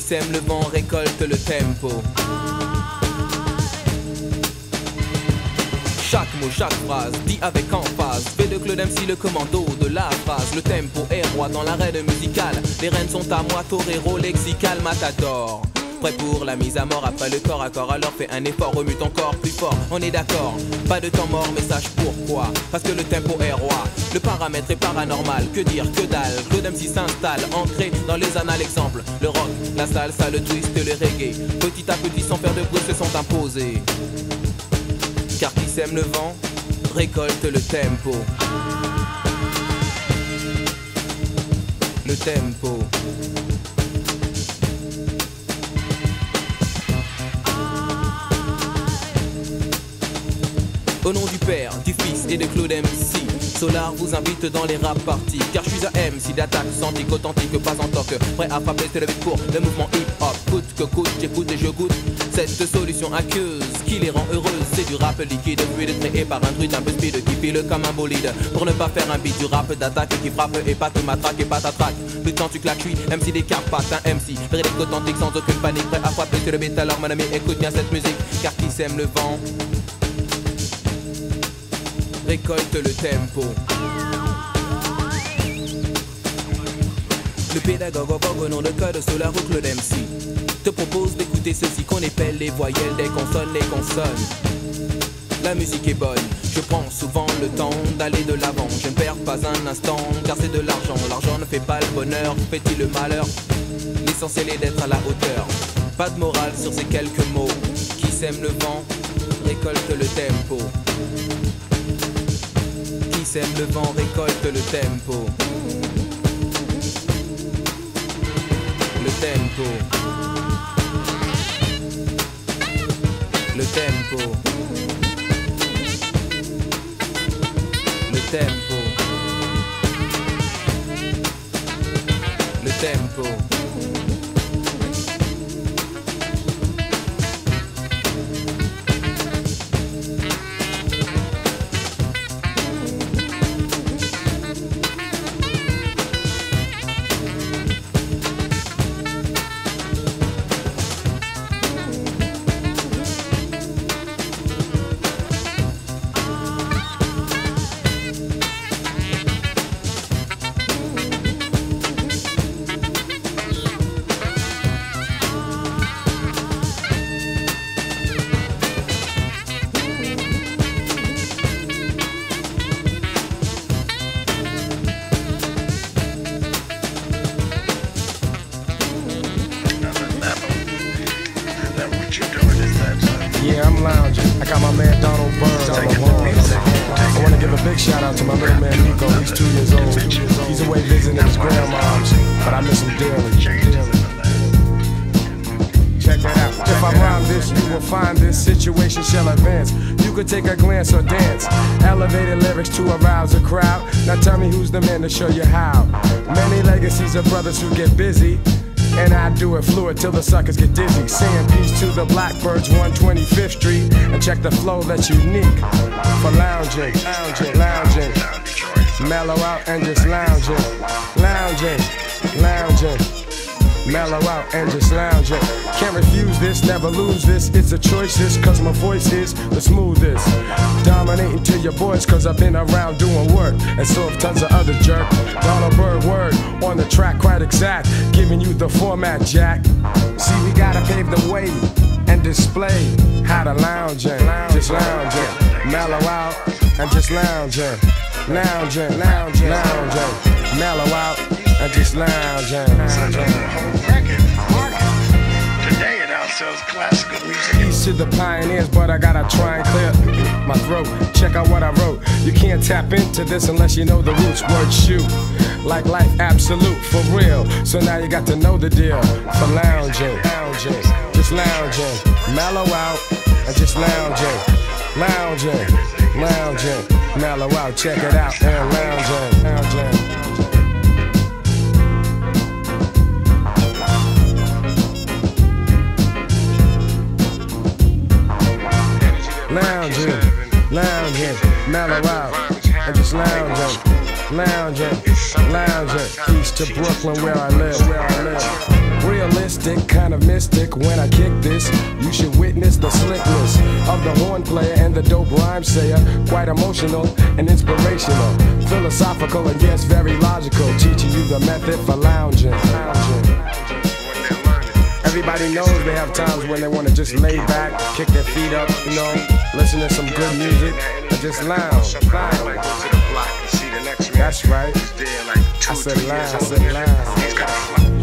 Sème le vent récolte le tempo. Chaque mot, chaque phrase, dit avec emphase. Fait de Claude MC le commando de la phrase. Le tempo est roi dans l'arène musicale. Les rênes sont à moi, torero, lexical, matador Prêt pour la mise à mort. Après le corps à corps Alors fais un effort, remue ton corps plus fort. On est d'accord, pas de temps mort mais sache pourquoi. Parce que le tempo est roi. Le paramètre est paranormal, que dire, que dalle. Claude MC s'installe, ancré dans les annales. Exemple, le rock, la salsa, le twist, le reggae. Petit à petit sans faire de bruit se sont imposés. Car qui sème le vent récolte le tempo. Le tempo. Au nom du Père, du Fils et de Claude MC, Solar vous invite dans les rap parties. Car je suis un MC d'attaque, santique, authentique, pas en toc. Prêt à frapper, c'est le pour le mouvement hip-hop. Coûte que coûte, j'écoute et je goûte. Cette solution aqueuse qui les rend heureuses, c'est du rap liquide, fluide, créé par un druide un peu speed qui file comme un bolide. Pour ne pas faire un beat du rap d'attaque qui frappe et pas te matraque et pas t'attraque. Le temps tu claques, MC des Carpates, un MC. Véridique authentique sans aucune panique, prêt à frapper sur le beat. Alors mon ami, écoute bien cette musique, car qui sème le vent? Récolte le tempo. Le pédagogue vogue au nom de code Solar ou Claude MC te propose d'écouter ceci qu'on épelle les voyelles des consonnes, les consonnes. La musique est bonne, je prends souvent le temps d'aller de l'avant. Je ne perds pas un instant car c'est de l'argent. L'argent ne fait pas le bonheur, fait-il le malheur? L'essentiel est d'être à la hauteur. Pas de morale sur ces quelques mots. Qui sème le vent récolte le tempo le vent, récolte le tempo. Le tempo. Le tempo. Le tempo. Le tempo. To show you how. Many legacies of brothers who get busy. And I do it fluid till the suckers get dizzy. Saying peace to the Blackbyrds, 125th Street. And check the flow that's unique for lounging, lounging, lounging. Mellow out and just lounging, lounging, Mellow out and just lounging. Can't refuse this, never lose this. It's a choice, this, cause my voice is the smoothest. Dominating to your boys, cause I've been around doing work. And so have tons of other jerk. Donald Byrd word on the track, quite exact. Giving you the format, Jack. See, we gotta pave the way and display how to lounge lounging, just lounge lounging. Mellow out and just lounging. Lounging, lounging, lounging. Mellow out and just lounge lounging. lounging. Today it outsells classical music. Peace to the pioneers, but I gotta try and clear my throat. Check out what I wrote. You can't tap into this unless you know the roots. Word shoot. Like life absolute for real. So now you got to know the deal. For lounging, lounging, just lounging. Mellow out and just lounging. Lounging, lounging. Mellow out, check it out. And lounging, lounging. Lounging, lounging, mellow out, and just lounging, lounging, lounging, east to Brooklyn where I live, where I live. Realistic, kind of mystic. When I kick this, you should witness the slickness of the horn player and the dope rhyme sayer. Quite emotional and inspirational, philosophical and yes, very logical. Teaching you the method for lounging, lounging. Everybody knows they have times when they want to just lay back, kick their feet up, you know, listen to some good music, and just lounge. That's right. I said lounge. I said lounge.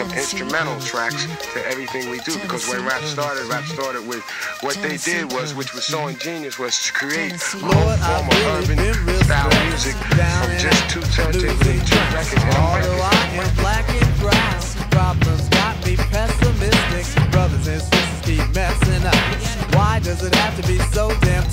We do is press up instrumental tracks to everything we do. Because when rap started, rap started with what they did was, which was so ingenious, was to create a whole form of urban style music from just two turntables and two records Although. I am black and brown, problems got me pessimistic. Brothers and sisters keep messing up. Why does it have to be so damn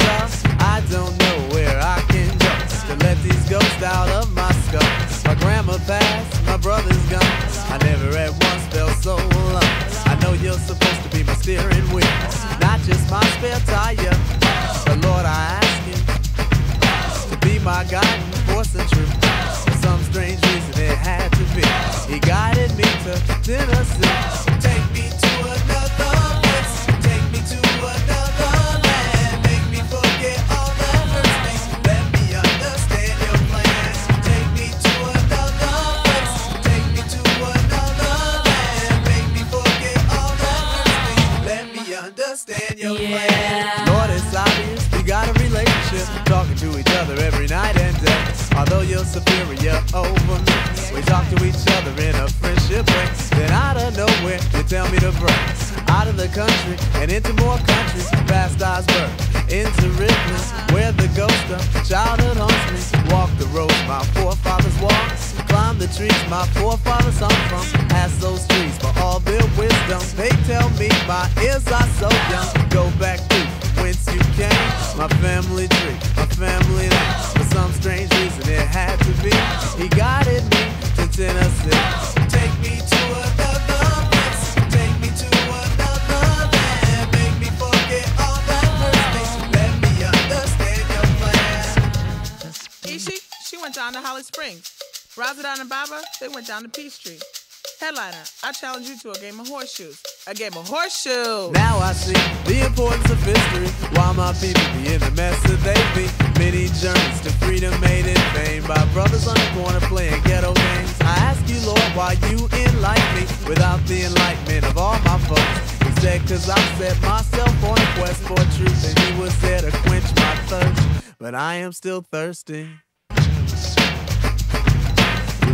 horseshoes. A game of horseshoes. Now I see the importance of history. Why my people be in the mess that they be. Many journeys to freedom made in vain by brothers on the corner playing ghetto games. I ask you, Lord, why you enlighten me without the enlightenment of all my folks. Instead, cause I set myself on a quest for truth and he was there to quench my thirst. But I am still thirsty.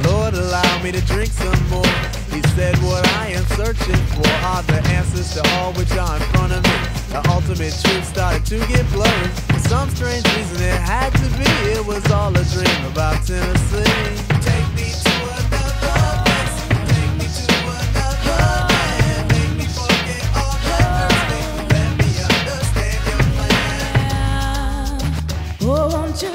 Lord, allow me to drink some more. He said, What I am searching for are the answers to all which are in front of me. The ultimate truth started to get blurry. For some strange reason, it had to be. It was all a dream about Tennessee. Take me to another place. Take me to another land. Make me forget all hurts. Let me understand your plan. Oh, won't you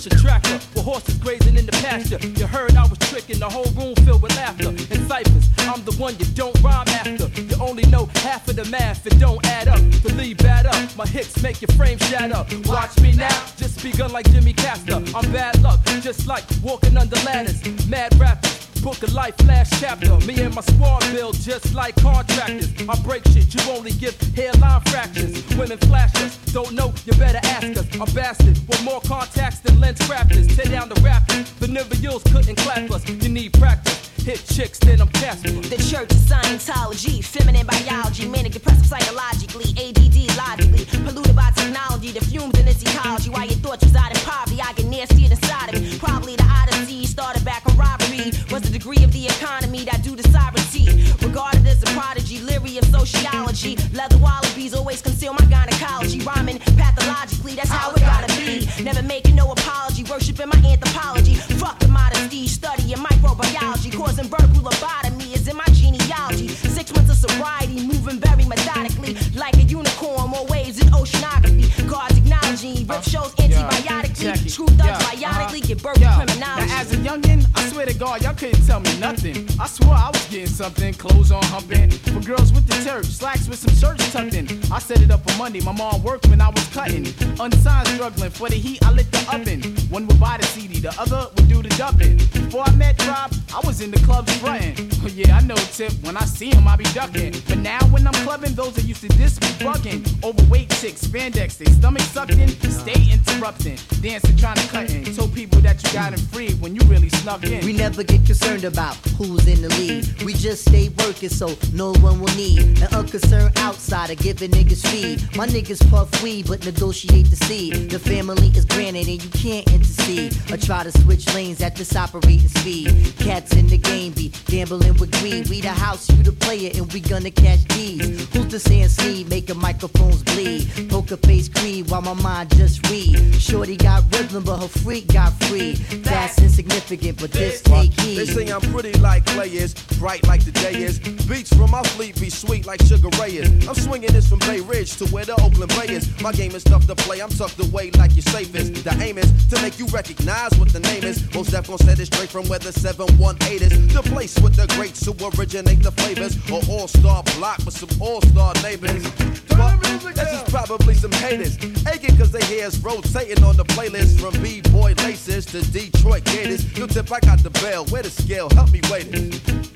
push a tractor with horses grazing in the pasture. You heard I was tricking the whole room filled with laughter. And ciphers, I'm the one you don't rhyme after. You only know half of the math, it don't add up. Believe bad up, my hits make your frame shatter. Watch me now, just begun like Jimmy Castor. I'm bad luck, just like walking under ladders. Mad rappers. Book a life last chapter. Me and my squad build just like contractors. I break shit, you only give hairline fractures. Women flash don't know? You better ask us. A bastard with more contacts than lens crafters. Tear down the rappers. The never yields couldn't clap us. You need practice. Hit chicks, then I'm Casper. The church of Scientology, feminine biology, manic depressive psychologically, ADD logically, polluted by technology, the fumes in its ecology. Why you thought you was out in poverty? I get nasty inside of me. Probably the Odyssey started back on robbery. Was the degree of the economy that due to sovereignty? Regarded as a prodigy, leery of sociology, leather wallet always conceal my gynecology. Rhyming pathologically, that's how it gotta be. Never making no apology, worshiping my anthropology. Fuck the modesty, studying microbiology. Causing vertical lobotomy is in my genealogy. Six months of sobriety, moving very methodically. Like a unicorn, more waves in oceanography. Guards acknowledging, rip shows antibiotically. Screw thugs biotically, uh-huh. give birth to criminology. Now as a youngin', swear to God, y'all couldn't tell me nothing. I swore I was getting something, clothes on humping. For girls with the turf, slacks with some shirts tucked in. I set it up for Monday, my mom worked when I was cutting. Unsigned struggling, for the heat I lit the oven. One would buy the CD, the other would do the dubbing. Before I met Rob, I was in the clubs frontin'. Oh yeah, I know Tip, when I see him I be ducking. But now when I'm clubbing, those that used to diss me bugging. Overweight chicks, spandex, they stomach sucked in, stay interrupting. Dancing, trying to cut in. Told people that you got him free when you really snuck in. We never get concerned about who's in the lead. We just stay working so no one will need an unconcerned outsider giving niggas feed. My niggas puff weed but negotiate the seed. The family is granted and you can't intercede or try to switch lanes at this operating speed. Cats in the game be gambling with greed. We the house, you the player, and we gonna catch these. Who's the and see, making microphones bleed? Poker face creed while my mind just read. Shorty got rhythm, but her freak got free. That's insignificant, but this take heed. They say I'm pretty like clay is, bright like the day is. Beats from my fleet be sweet like Sugar Ray is. I'm swinging this from Bay Ridge to where the Oakland Bay is. My game is tough to play, I'm tucked away like your safest. The aim is to make you recognize what the name is. Mos Def gon' set it straight from where the 718 is. The place with the greats who originate the flavors. Or all-star block with some all-star neighbors. But this is probably some haters. Aching cause they hear us rotating on the playlist from B-boy laces to Detroit Gators. Yo, tip, I got the bell. Where the scale? Help me wait it.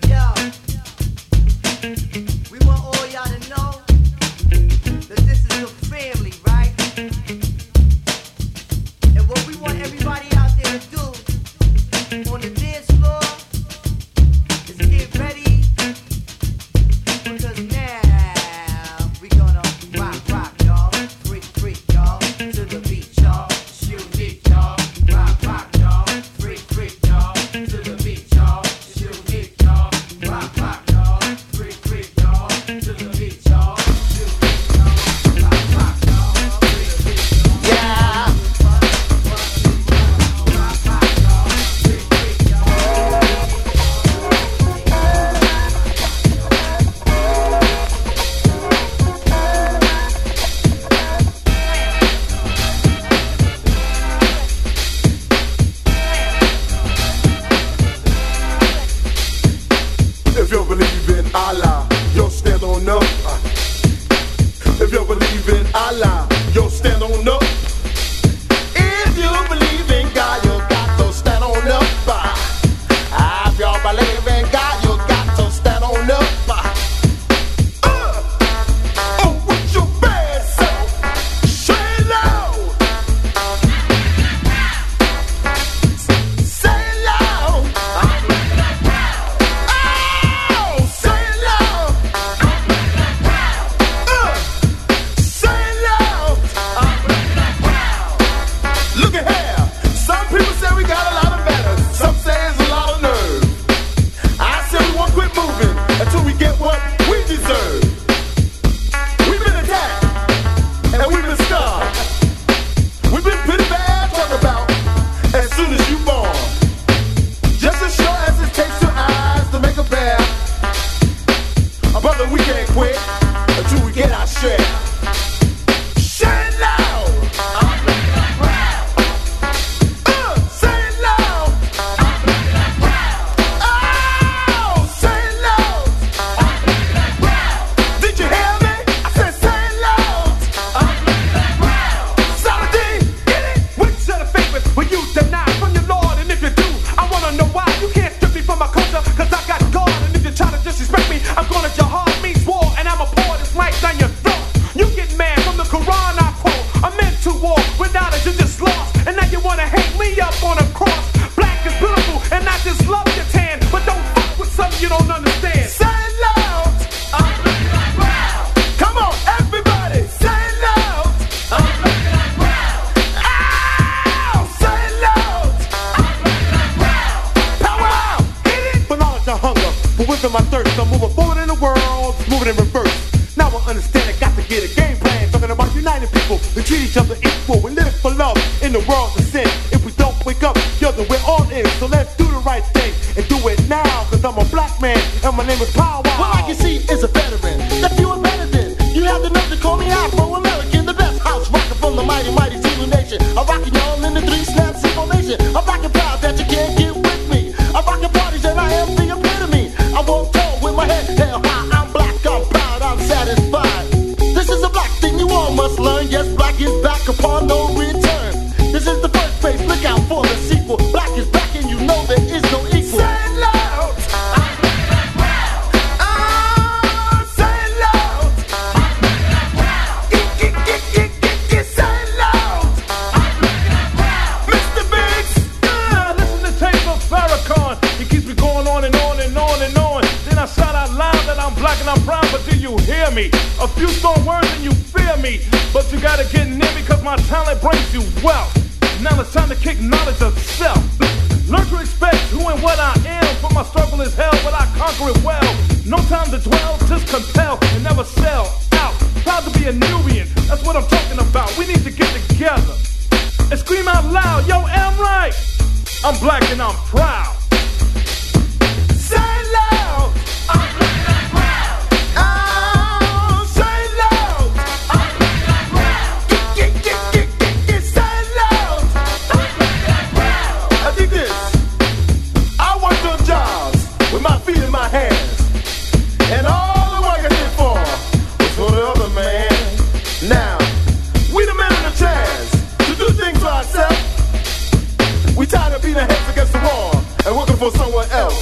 Yo, we want all y'all to know that this is a family, right? And what we want everybody and I'm proud, but do you hear me? A few strong words and you fear me, but you gotta get near me cause my talent brings you wealth. Now it's time to kick knowledge of self. Learn to respect who and what I am, for my struggle is hell, but I conquer it well. No time to dwell, just compel and never sell out. Proud to be a Nubian, that's what I'm talking about. We need to get together and scream out loud, yo, I'm right. I'm black and I'm proud. for someone else.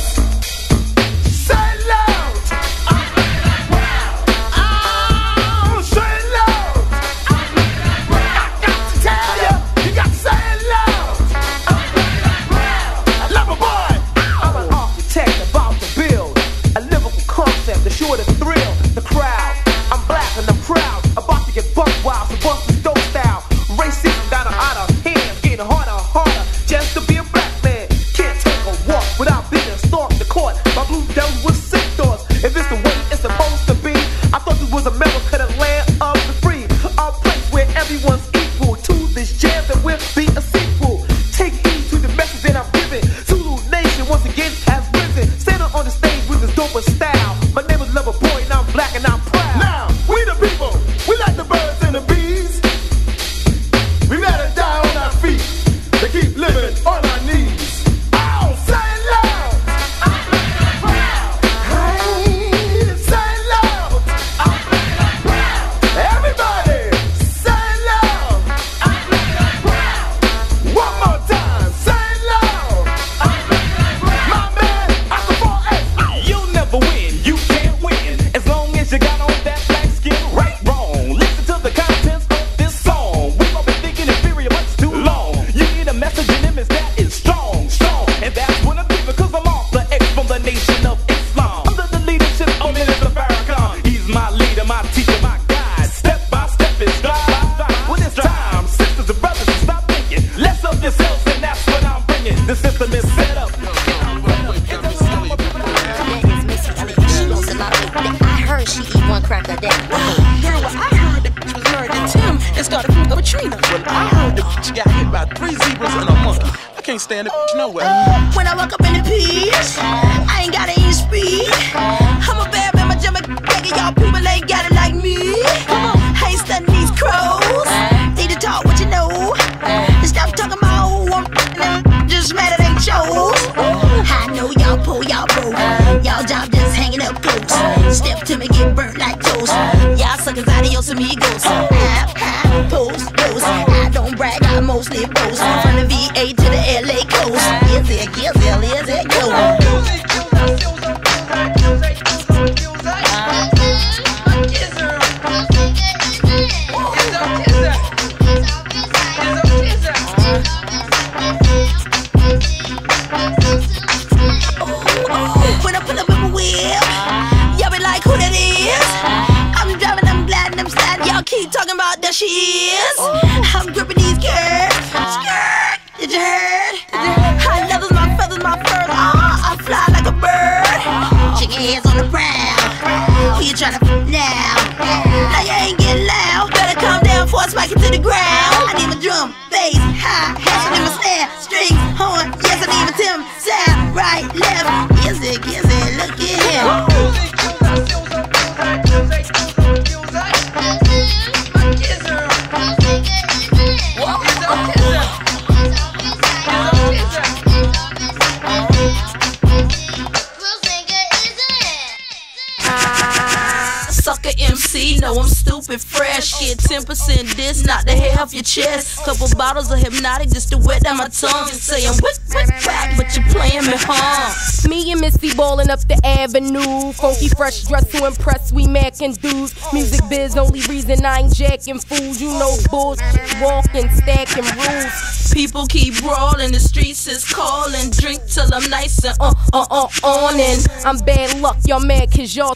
Fresh. Get 10% this, not the hair off your chest. Couple bottles of Hpnotiq just to wet down my tongue. Just saying, whip, whip, back, but you're playing me hard. Me and Missy ballin' up the avenue. Funky fresh dress to impress, we mackin' dudes. Music biz, only reason I ain't jacking fools. You know bullshit, walking, stacking rules. People keep brawling, the streets is calling. Drink till I'm nice and uh, uh, uh, on and I'm bad luck, y'all mad cause y'all.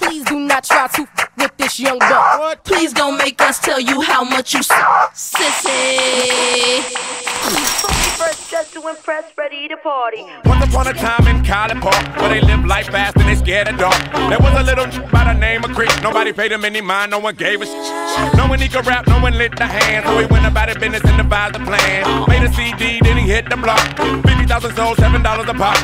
Please do not try to f- with this young buck. Please don't make us tell you how much you s- sissy. Fresh just to impress, ready to party. Once upon a time in College Park, where they live life fast and they scared of dark. There was a little by the name of Creek. Nobody paid him any mind, no one gave a sh- No one he could rap, no one lit the hand. So he went about his business and devised a plan. Made a CD, then he hit the block. 50,000 sold, $7 a pop.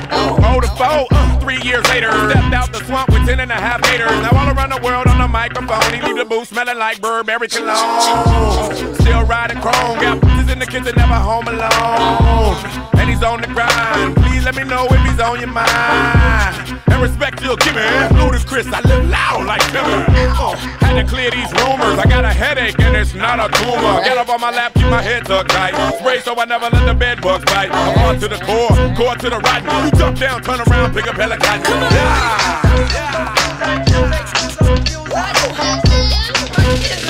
Oh, the foe, uh, three years later, stepped out the swamp with 10 and a half Now all around the world on the microphone, he leave the booth smelling like Burberry cologne. Still riding chrome, got bitches in the kitchen, never home alone. And he's on the grind. Please let me know if he's on your mind. And respect you'll give me. Ludacris, I live loud like Timber. Uh, had to clear these rumors. I got a headache and it's not a tumor. Get up on my lap, keep my head tucked tight. Spray so I never let the bed bugs bite. I'm on to the core, core to the right. You jump down, turn around, pick up helicopter. Yeah. Ponte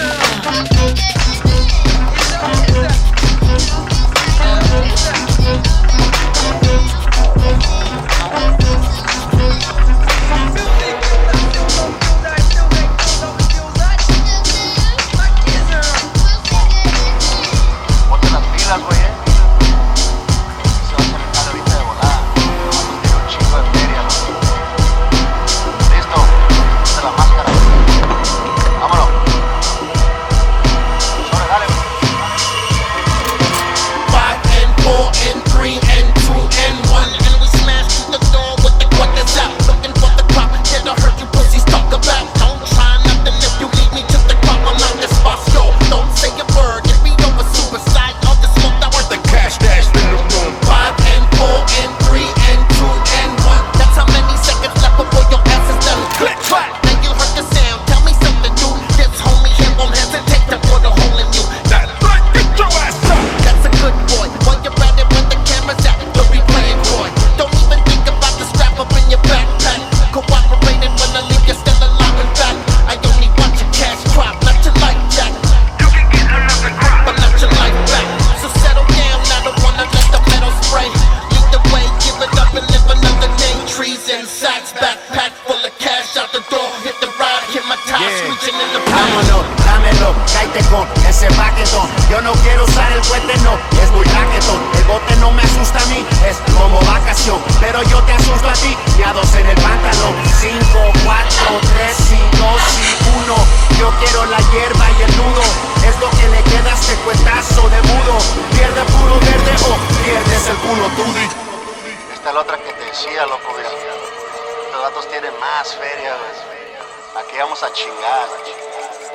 decía, loco. Estos datos tienen más feria, güey. Aquí vamos a chingar.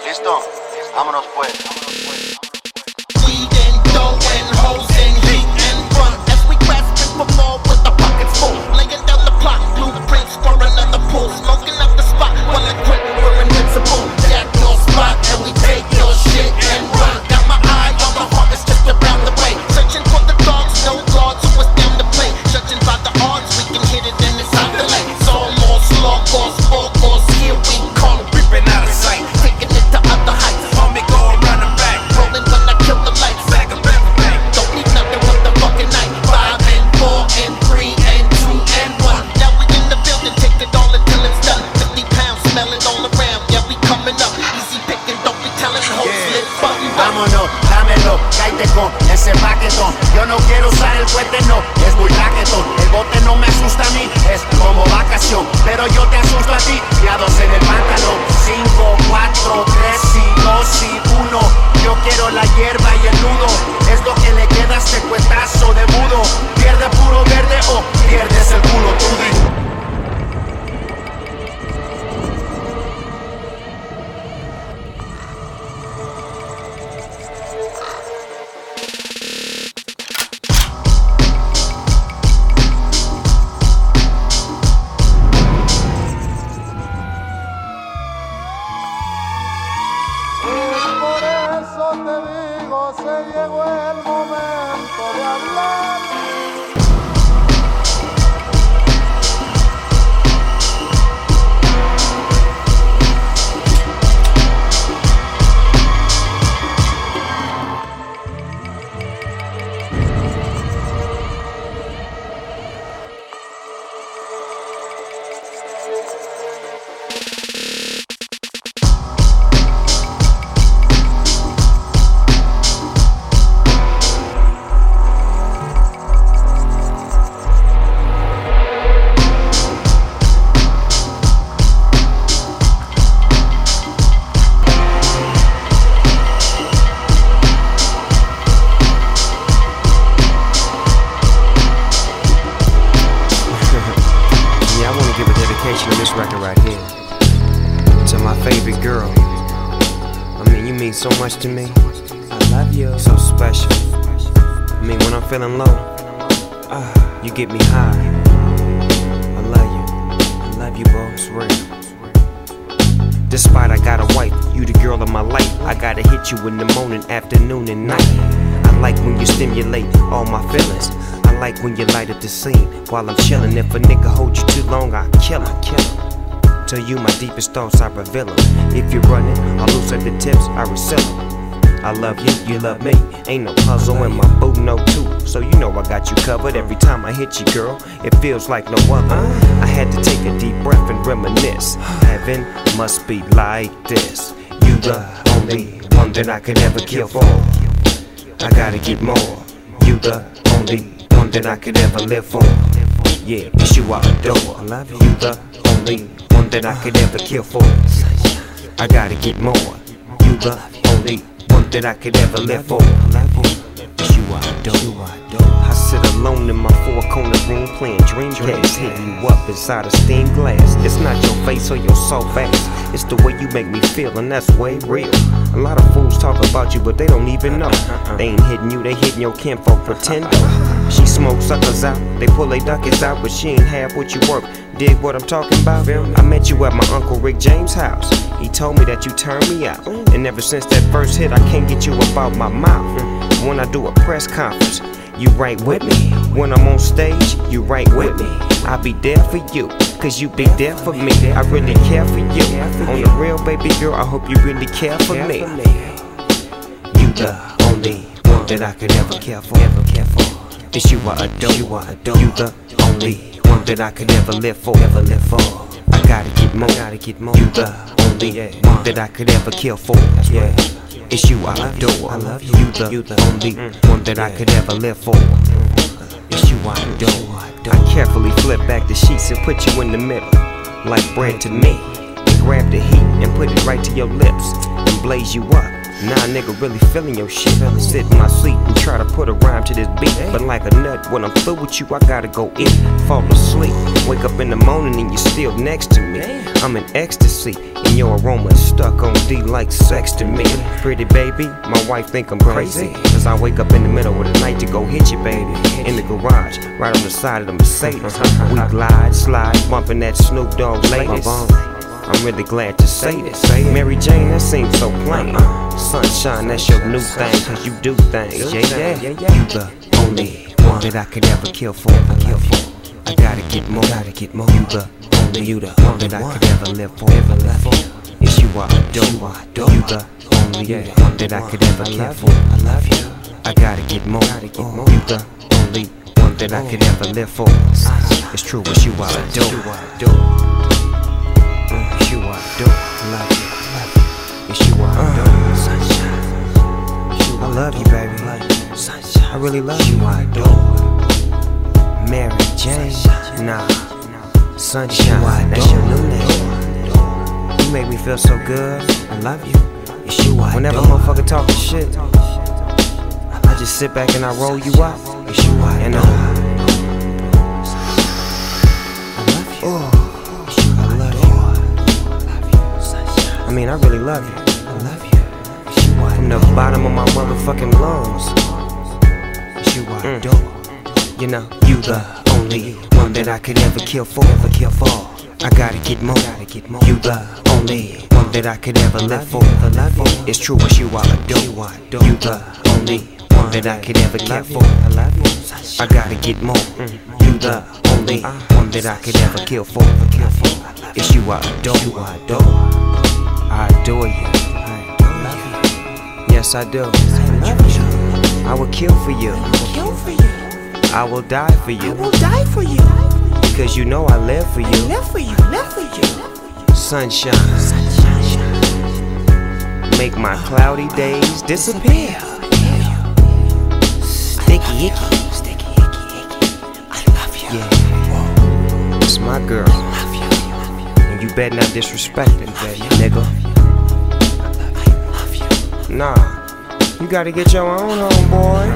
¿Listo? Vámonos pues. Dough con ese paquetón. Yo no quiero usar el cohete, no, es muy raquetón. El bote no me asusta a mí, es como vacación. Pero yo te asusto a ti, y a dos en el pantalón. 5, 4, 3 y 2 y 1. Yo quiero la hierba y el nudo. Es lo que le queda a este cuetazo de mudo. Pierde puro verde o pierdes el culo, tú the scene while I'm chillin'. If a nigga hold you too long, I kill him, kill him. You, my deepest thoughts, I reveal 'em. If you're running, I loose at the tips, I reseal 'em. I love you, you love me. Ain't no puzzle in my boot, no two. So you know I got you covered. Every time I hit you, girl, it feels like no other. I had to take a deep breath and reminisce. Heaven must be like this. You the only one that I could ever kill for. I gotta get more. You the only one that I could ever live for. Yeah, it's you I adore. I love you. The only one that I could ever kill for. I gotta get more. You the only one that I could ever live for. It's you I adore. I sit alone in my four corner room playing Dreamcast, hitting you up inside a stained glass. It's not your face or your soft ass, it's the way you make me feel, and that's way real. A lot of fools talk about you, but they don't even know. They ain't hitting you, they hitting your kinfolk pretender. She smoke suckers out, they pull they duckets out, but she ain't half what you work. Dig what I'm talking about? I met you at my Uncle Rick James' house. He told me that you turned me out. And ever since that first hit, I can't get you up out my mouth. When I do a press conference, you right with me. When I'm on stage, you right with me. I'll be there for you, cause you be there for me. I really care for you. On the real, baby girl, I hope you really care for me. You the only one that I could ever care for. Ever care for. It's you I adore. You I adore. You the only one that I could ever live for. Ever live for. I gotta get more. Gotta get more. You the only one that I could ever kill for. Yeah. It's you I adore. I love you. You the, you the only mm. one that I could ever live for. It's you I adore. I carefully flip back the sheets and put you in the middle, like bread to me. And grab the heat and put it right to your lips and blaze you up. Now nigga really feeling your shit. Sit in my seat and try to put a rhyme to this beat. But like a nut, when I'm through with you, I gotta go eat. Fall asleep. Wake up in the morning and you're still next to me. I'm in ecstasy, and your aroma is stuck on D like sex to me. Pretty baby, my wife think I'm crazy. Cause I wake up in the middle of the night to go hit you, baby. In the garage, right on the side of the Mercedes. We glide, slide, bumping that Snoop Dogg latest. I'm really glad to say this. Mary Jane, that seems so plain. Sunshine, that's your new thing, cause you do things. Yeah, yeah, yeah. You the only one that I could ever kill for. I Kill for. I gotta get more. Gotta get more. You the only, you the one that I could ever live for. Ever live for. It's you I adore. You the only yeah, one that I could ever care for. I love you. I gotta get more. Gotta get oh, more. You the only one that I could ever live for. Ah. It's true, it's you I adore. It's you I adore. Love you. It's you I adore. Sunshine. I love you, baby. I really love you. I adore. Mary Jane. Nah. Sunshine. That's your new name. You make me feel so good. I love you. It's you I Whenever a motherfucker talking shit, I just sit back and I roll you up. It's you I and uh, Oh, I mean, I really love you. I love you. From the bottom of my motherfucking lungs. You I adore. You know, you the only one that I could ever kill for. Ever kill for. I gotta get more. Gotta get more. You the only one that I could ever live for. Live for. It's true, it's you I adore. You the only one that I could ever care for. I love you. I gotta get more. You the only one that I could ever kill for. It's you I adore. I adore. you. I adore you. Yes, I do. I love you. I will kill for you. Kill for you. I will die for you. I will die for you. Because you know I live for you. Live for you. Live for you. Sunshine. Make my cloudy days disappear. Sticky icky. Sticky icky icky. I love you. Yeah. It's my girl. I love you. And you better not disrespect it, baby, nigga. Nah, you gotta get your own home, boy.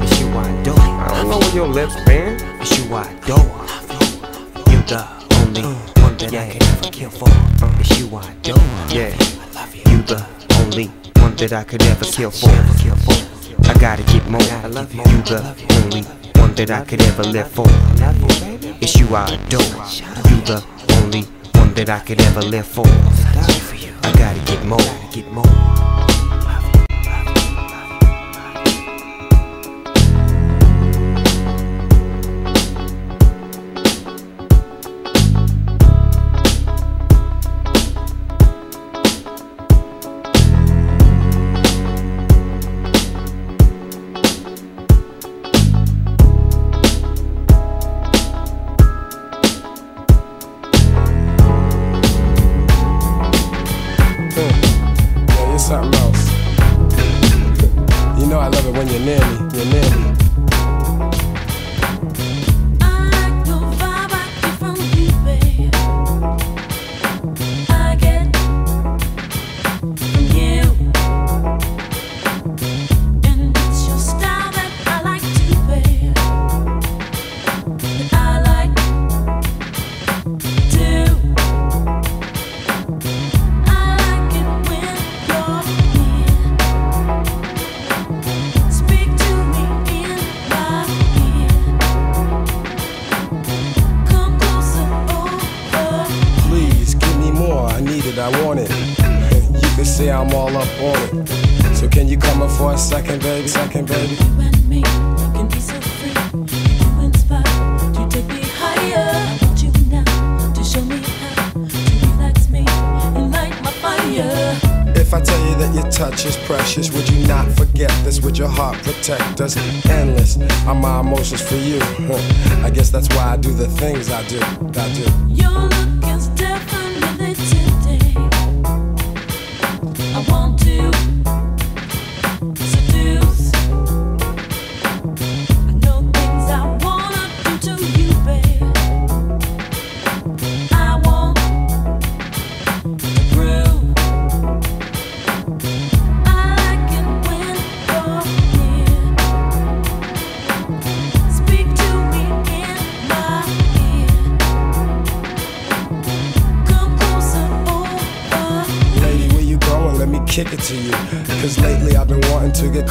It's you I do. I don't know where your lips been. It's you I do. You the only uh, one that yeah. I can ever kill for. Uh, it's you I do. Yeah, I love you. You the only one that I could ever kill for. Kill for. I gotta get more. I love you. You the only one that I could ever live for. It's you I adore. You the only one that I could ever live for. I gotta get more. Get more.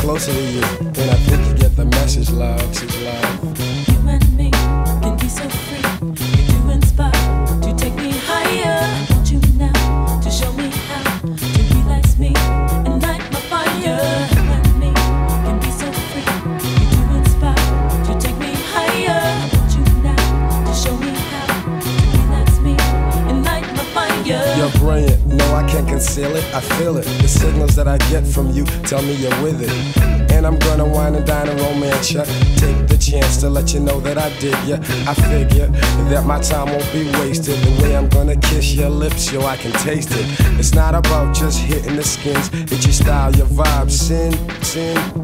closer to you. Take the chance to let you know that I did ya. I figure that my time won't be wasted. The way I'm gonna kiss your lips, yo, I can taste it. It's not about just hitting the skins, it's your style, your vibe, sin, sin.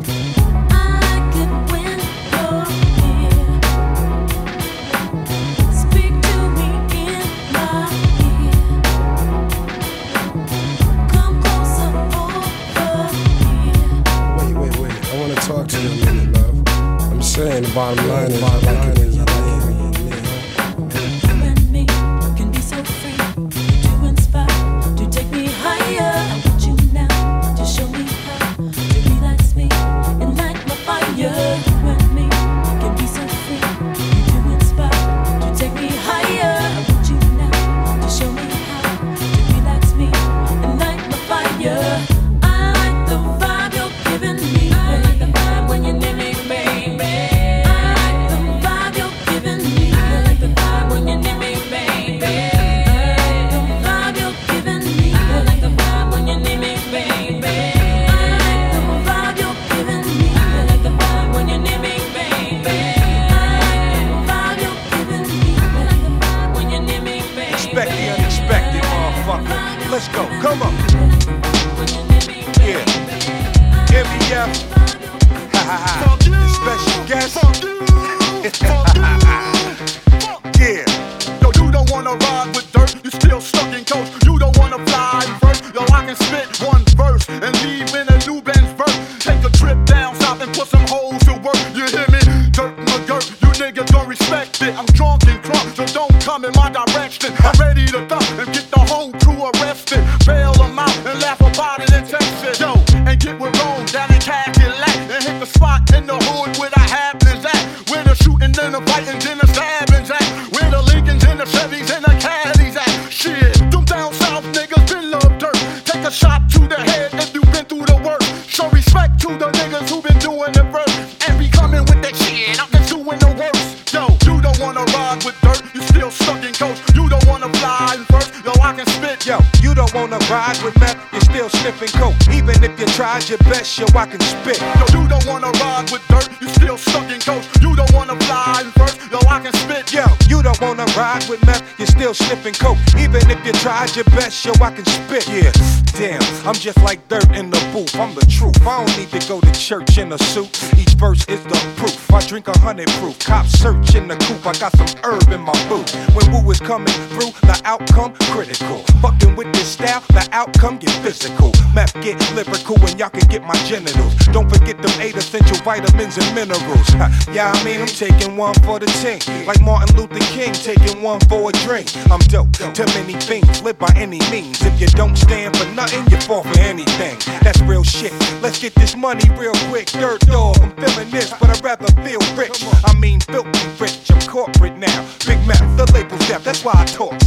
And minerals. Yeah, I mean, I'm taking one for the team. Like Martin Luther King, taking one for a drink. I'm dope. Too many things, live by any means. If you don't stand for nothing, you fall for anything. That's real shit. Let's get this money real quick. Dirt dog, I'm feeling this, but I'd rather feel rich. I mean, filthy rich. I'm corporate now. Big mouth, the label's deaf. That's why I talk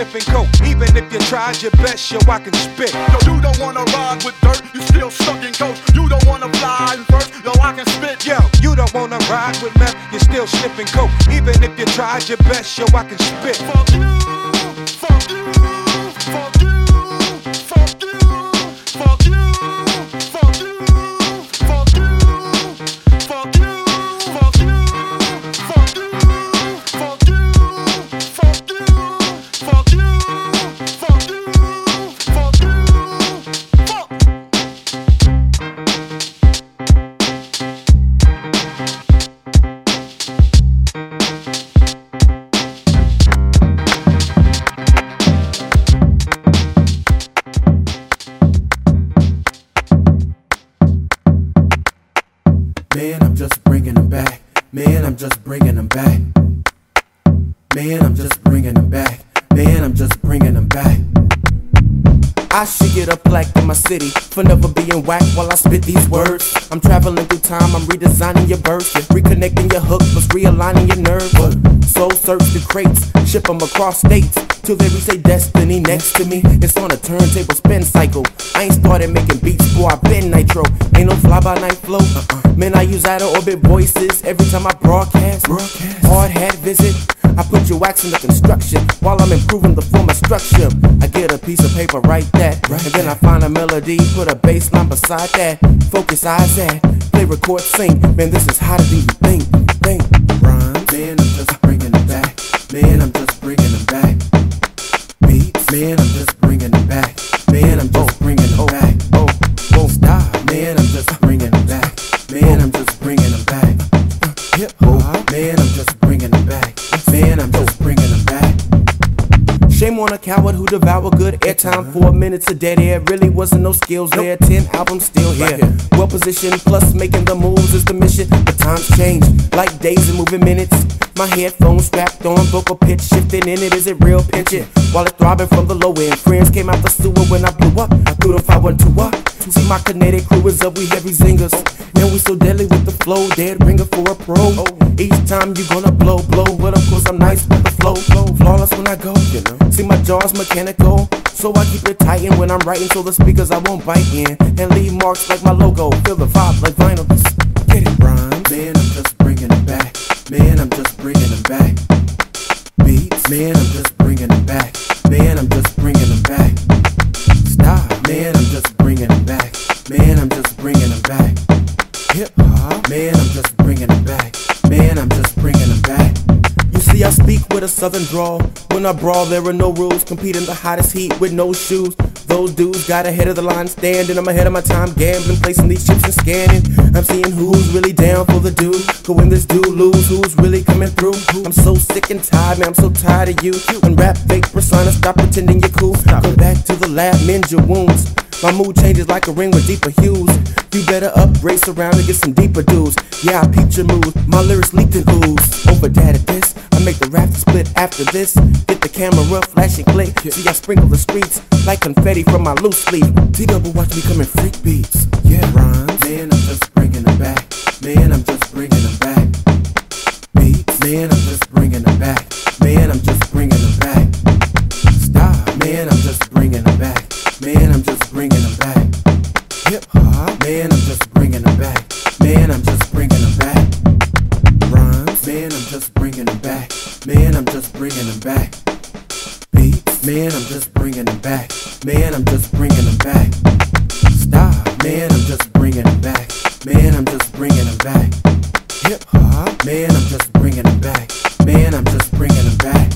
you're still sniffing coke. Even if you tried your best, yo, I can spit. Yo, you don't wanna ride with dirt, you still stuck in coast. You don't wanna fly in first, yo, I can spit. Yo, you don't wanna ride with meth, you're still sniffing coke. Even if you tried your best, yo, I can spit. Fuck you, fuck you, fuck you, whack while I spit these words. I'm traveling through time, I'm redesigning your verse, reconnecting your hook, plus realigning your nerves. Soul search the crates, ship them across states till they reach their destiny next to me. It's on a turntable spin cycle. I ain't started making beats before I been nitro. Ain't no fly by night flow. Uh-uh. Man, I use out of orbit voices every time I broadcast. Hard hat visit. I put your wax in the construction while I'm improving the form of structure. I get a piece of paper, write that, and then I find a melody, put a bass line beside that. Focus eyes at, play, record, sing. Man, this is hotter than you think. Think, rhymes. Man, I'm just bringing it back. Man, I'm just bringing them back. Beats. Man, I'm just bringing them back. Man, I'm just on a coward who devoured good airtime. Four minutes of dead air, really wasn't no skills there. Ten albums still here. Well positioned, plus making the moves is the mission. But times change, like days and moving minutes. My headphones strapped on, vocal pitch shifting in it. Is it real pinching? While it throbbing from the low end. Friends came out the sewer when I blew up. I threw the 512 up. See my kinetic crew is up, we heavy zingers. Man, we so deadly with the flow, dead ringer for a pro. Each time you gonna blow, blow, but of course I'm nice with the flow. Flawless when I go, you know. See my jaws mechanical, so I keep it tighten when I'm writing, so the speakers I won't bite in and leave marks like my logo. Feel the vibe like vinyl. Get it, rhyme. Man, I'm just bringing it back. Man, I'm just bringing them back. Beats. Man, I'm just bringing them back. Man, I'm just bringing them back. Stop. Man, I'm just bringing them back. Man, I'm just bringing them back. Hip hop. Man, I'm just bringing them back. Man, I'm just bringing them back. See, I speak with a southern drawl. When I brawl, there are no rules. Compete in the hottest heat with no shoes. Those dudes got ahead of the line standing. I'm ahead of my time gambling, placing these chips and scanning. I'm seeing who's really down for the dude. Cause when this dude lose, who's really coming through? I'm so sick and tired, man. I'm so tired of you. When rap fake persona, stop pretending you're cool. Go back to the lab, mend your wounds. My mood changes like a ring with deeper hues. You better upgrade around and get some deeper dudes. Yeah, I peeped your mood. My lyrics leaked and ooze. Over that at this. I make the rap split after this. Get the camera flashing click. See, I sprinkle the streets like confetti from my loose sleeve. T double watch me coming freak beats. Yeah, rhymes. Man, I'm just bringing them back. Man, I'm just bringing them back. Beats. Man, I'm just bringing them back. Man, I'm just bringing them back. Stop. Man, I'm just bringing them back. Man, I'm just bringing them back. Hip hop. Man, I'm just bringing them back. Man, I'm just bringing them back. Rhymes. Man, I'm just bringing them back. Man, I'm just bringing them back. Beats, man, I'm just bringing them back. Man, I'm just bringing them back. Stop, man, I'm just bringing them back. Man, I'm just bringing them back. Hip hop, man, I'm just bringing them back. Man, I'm just bringing them back.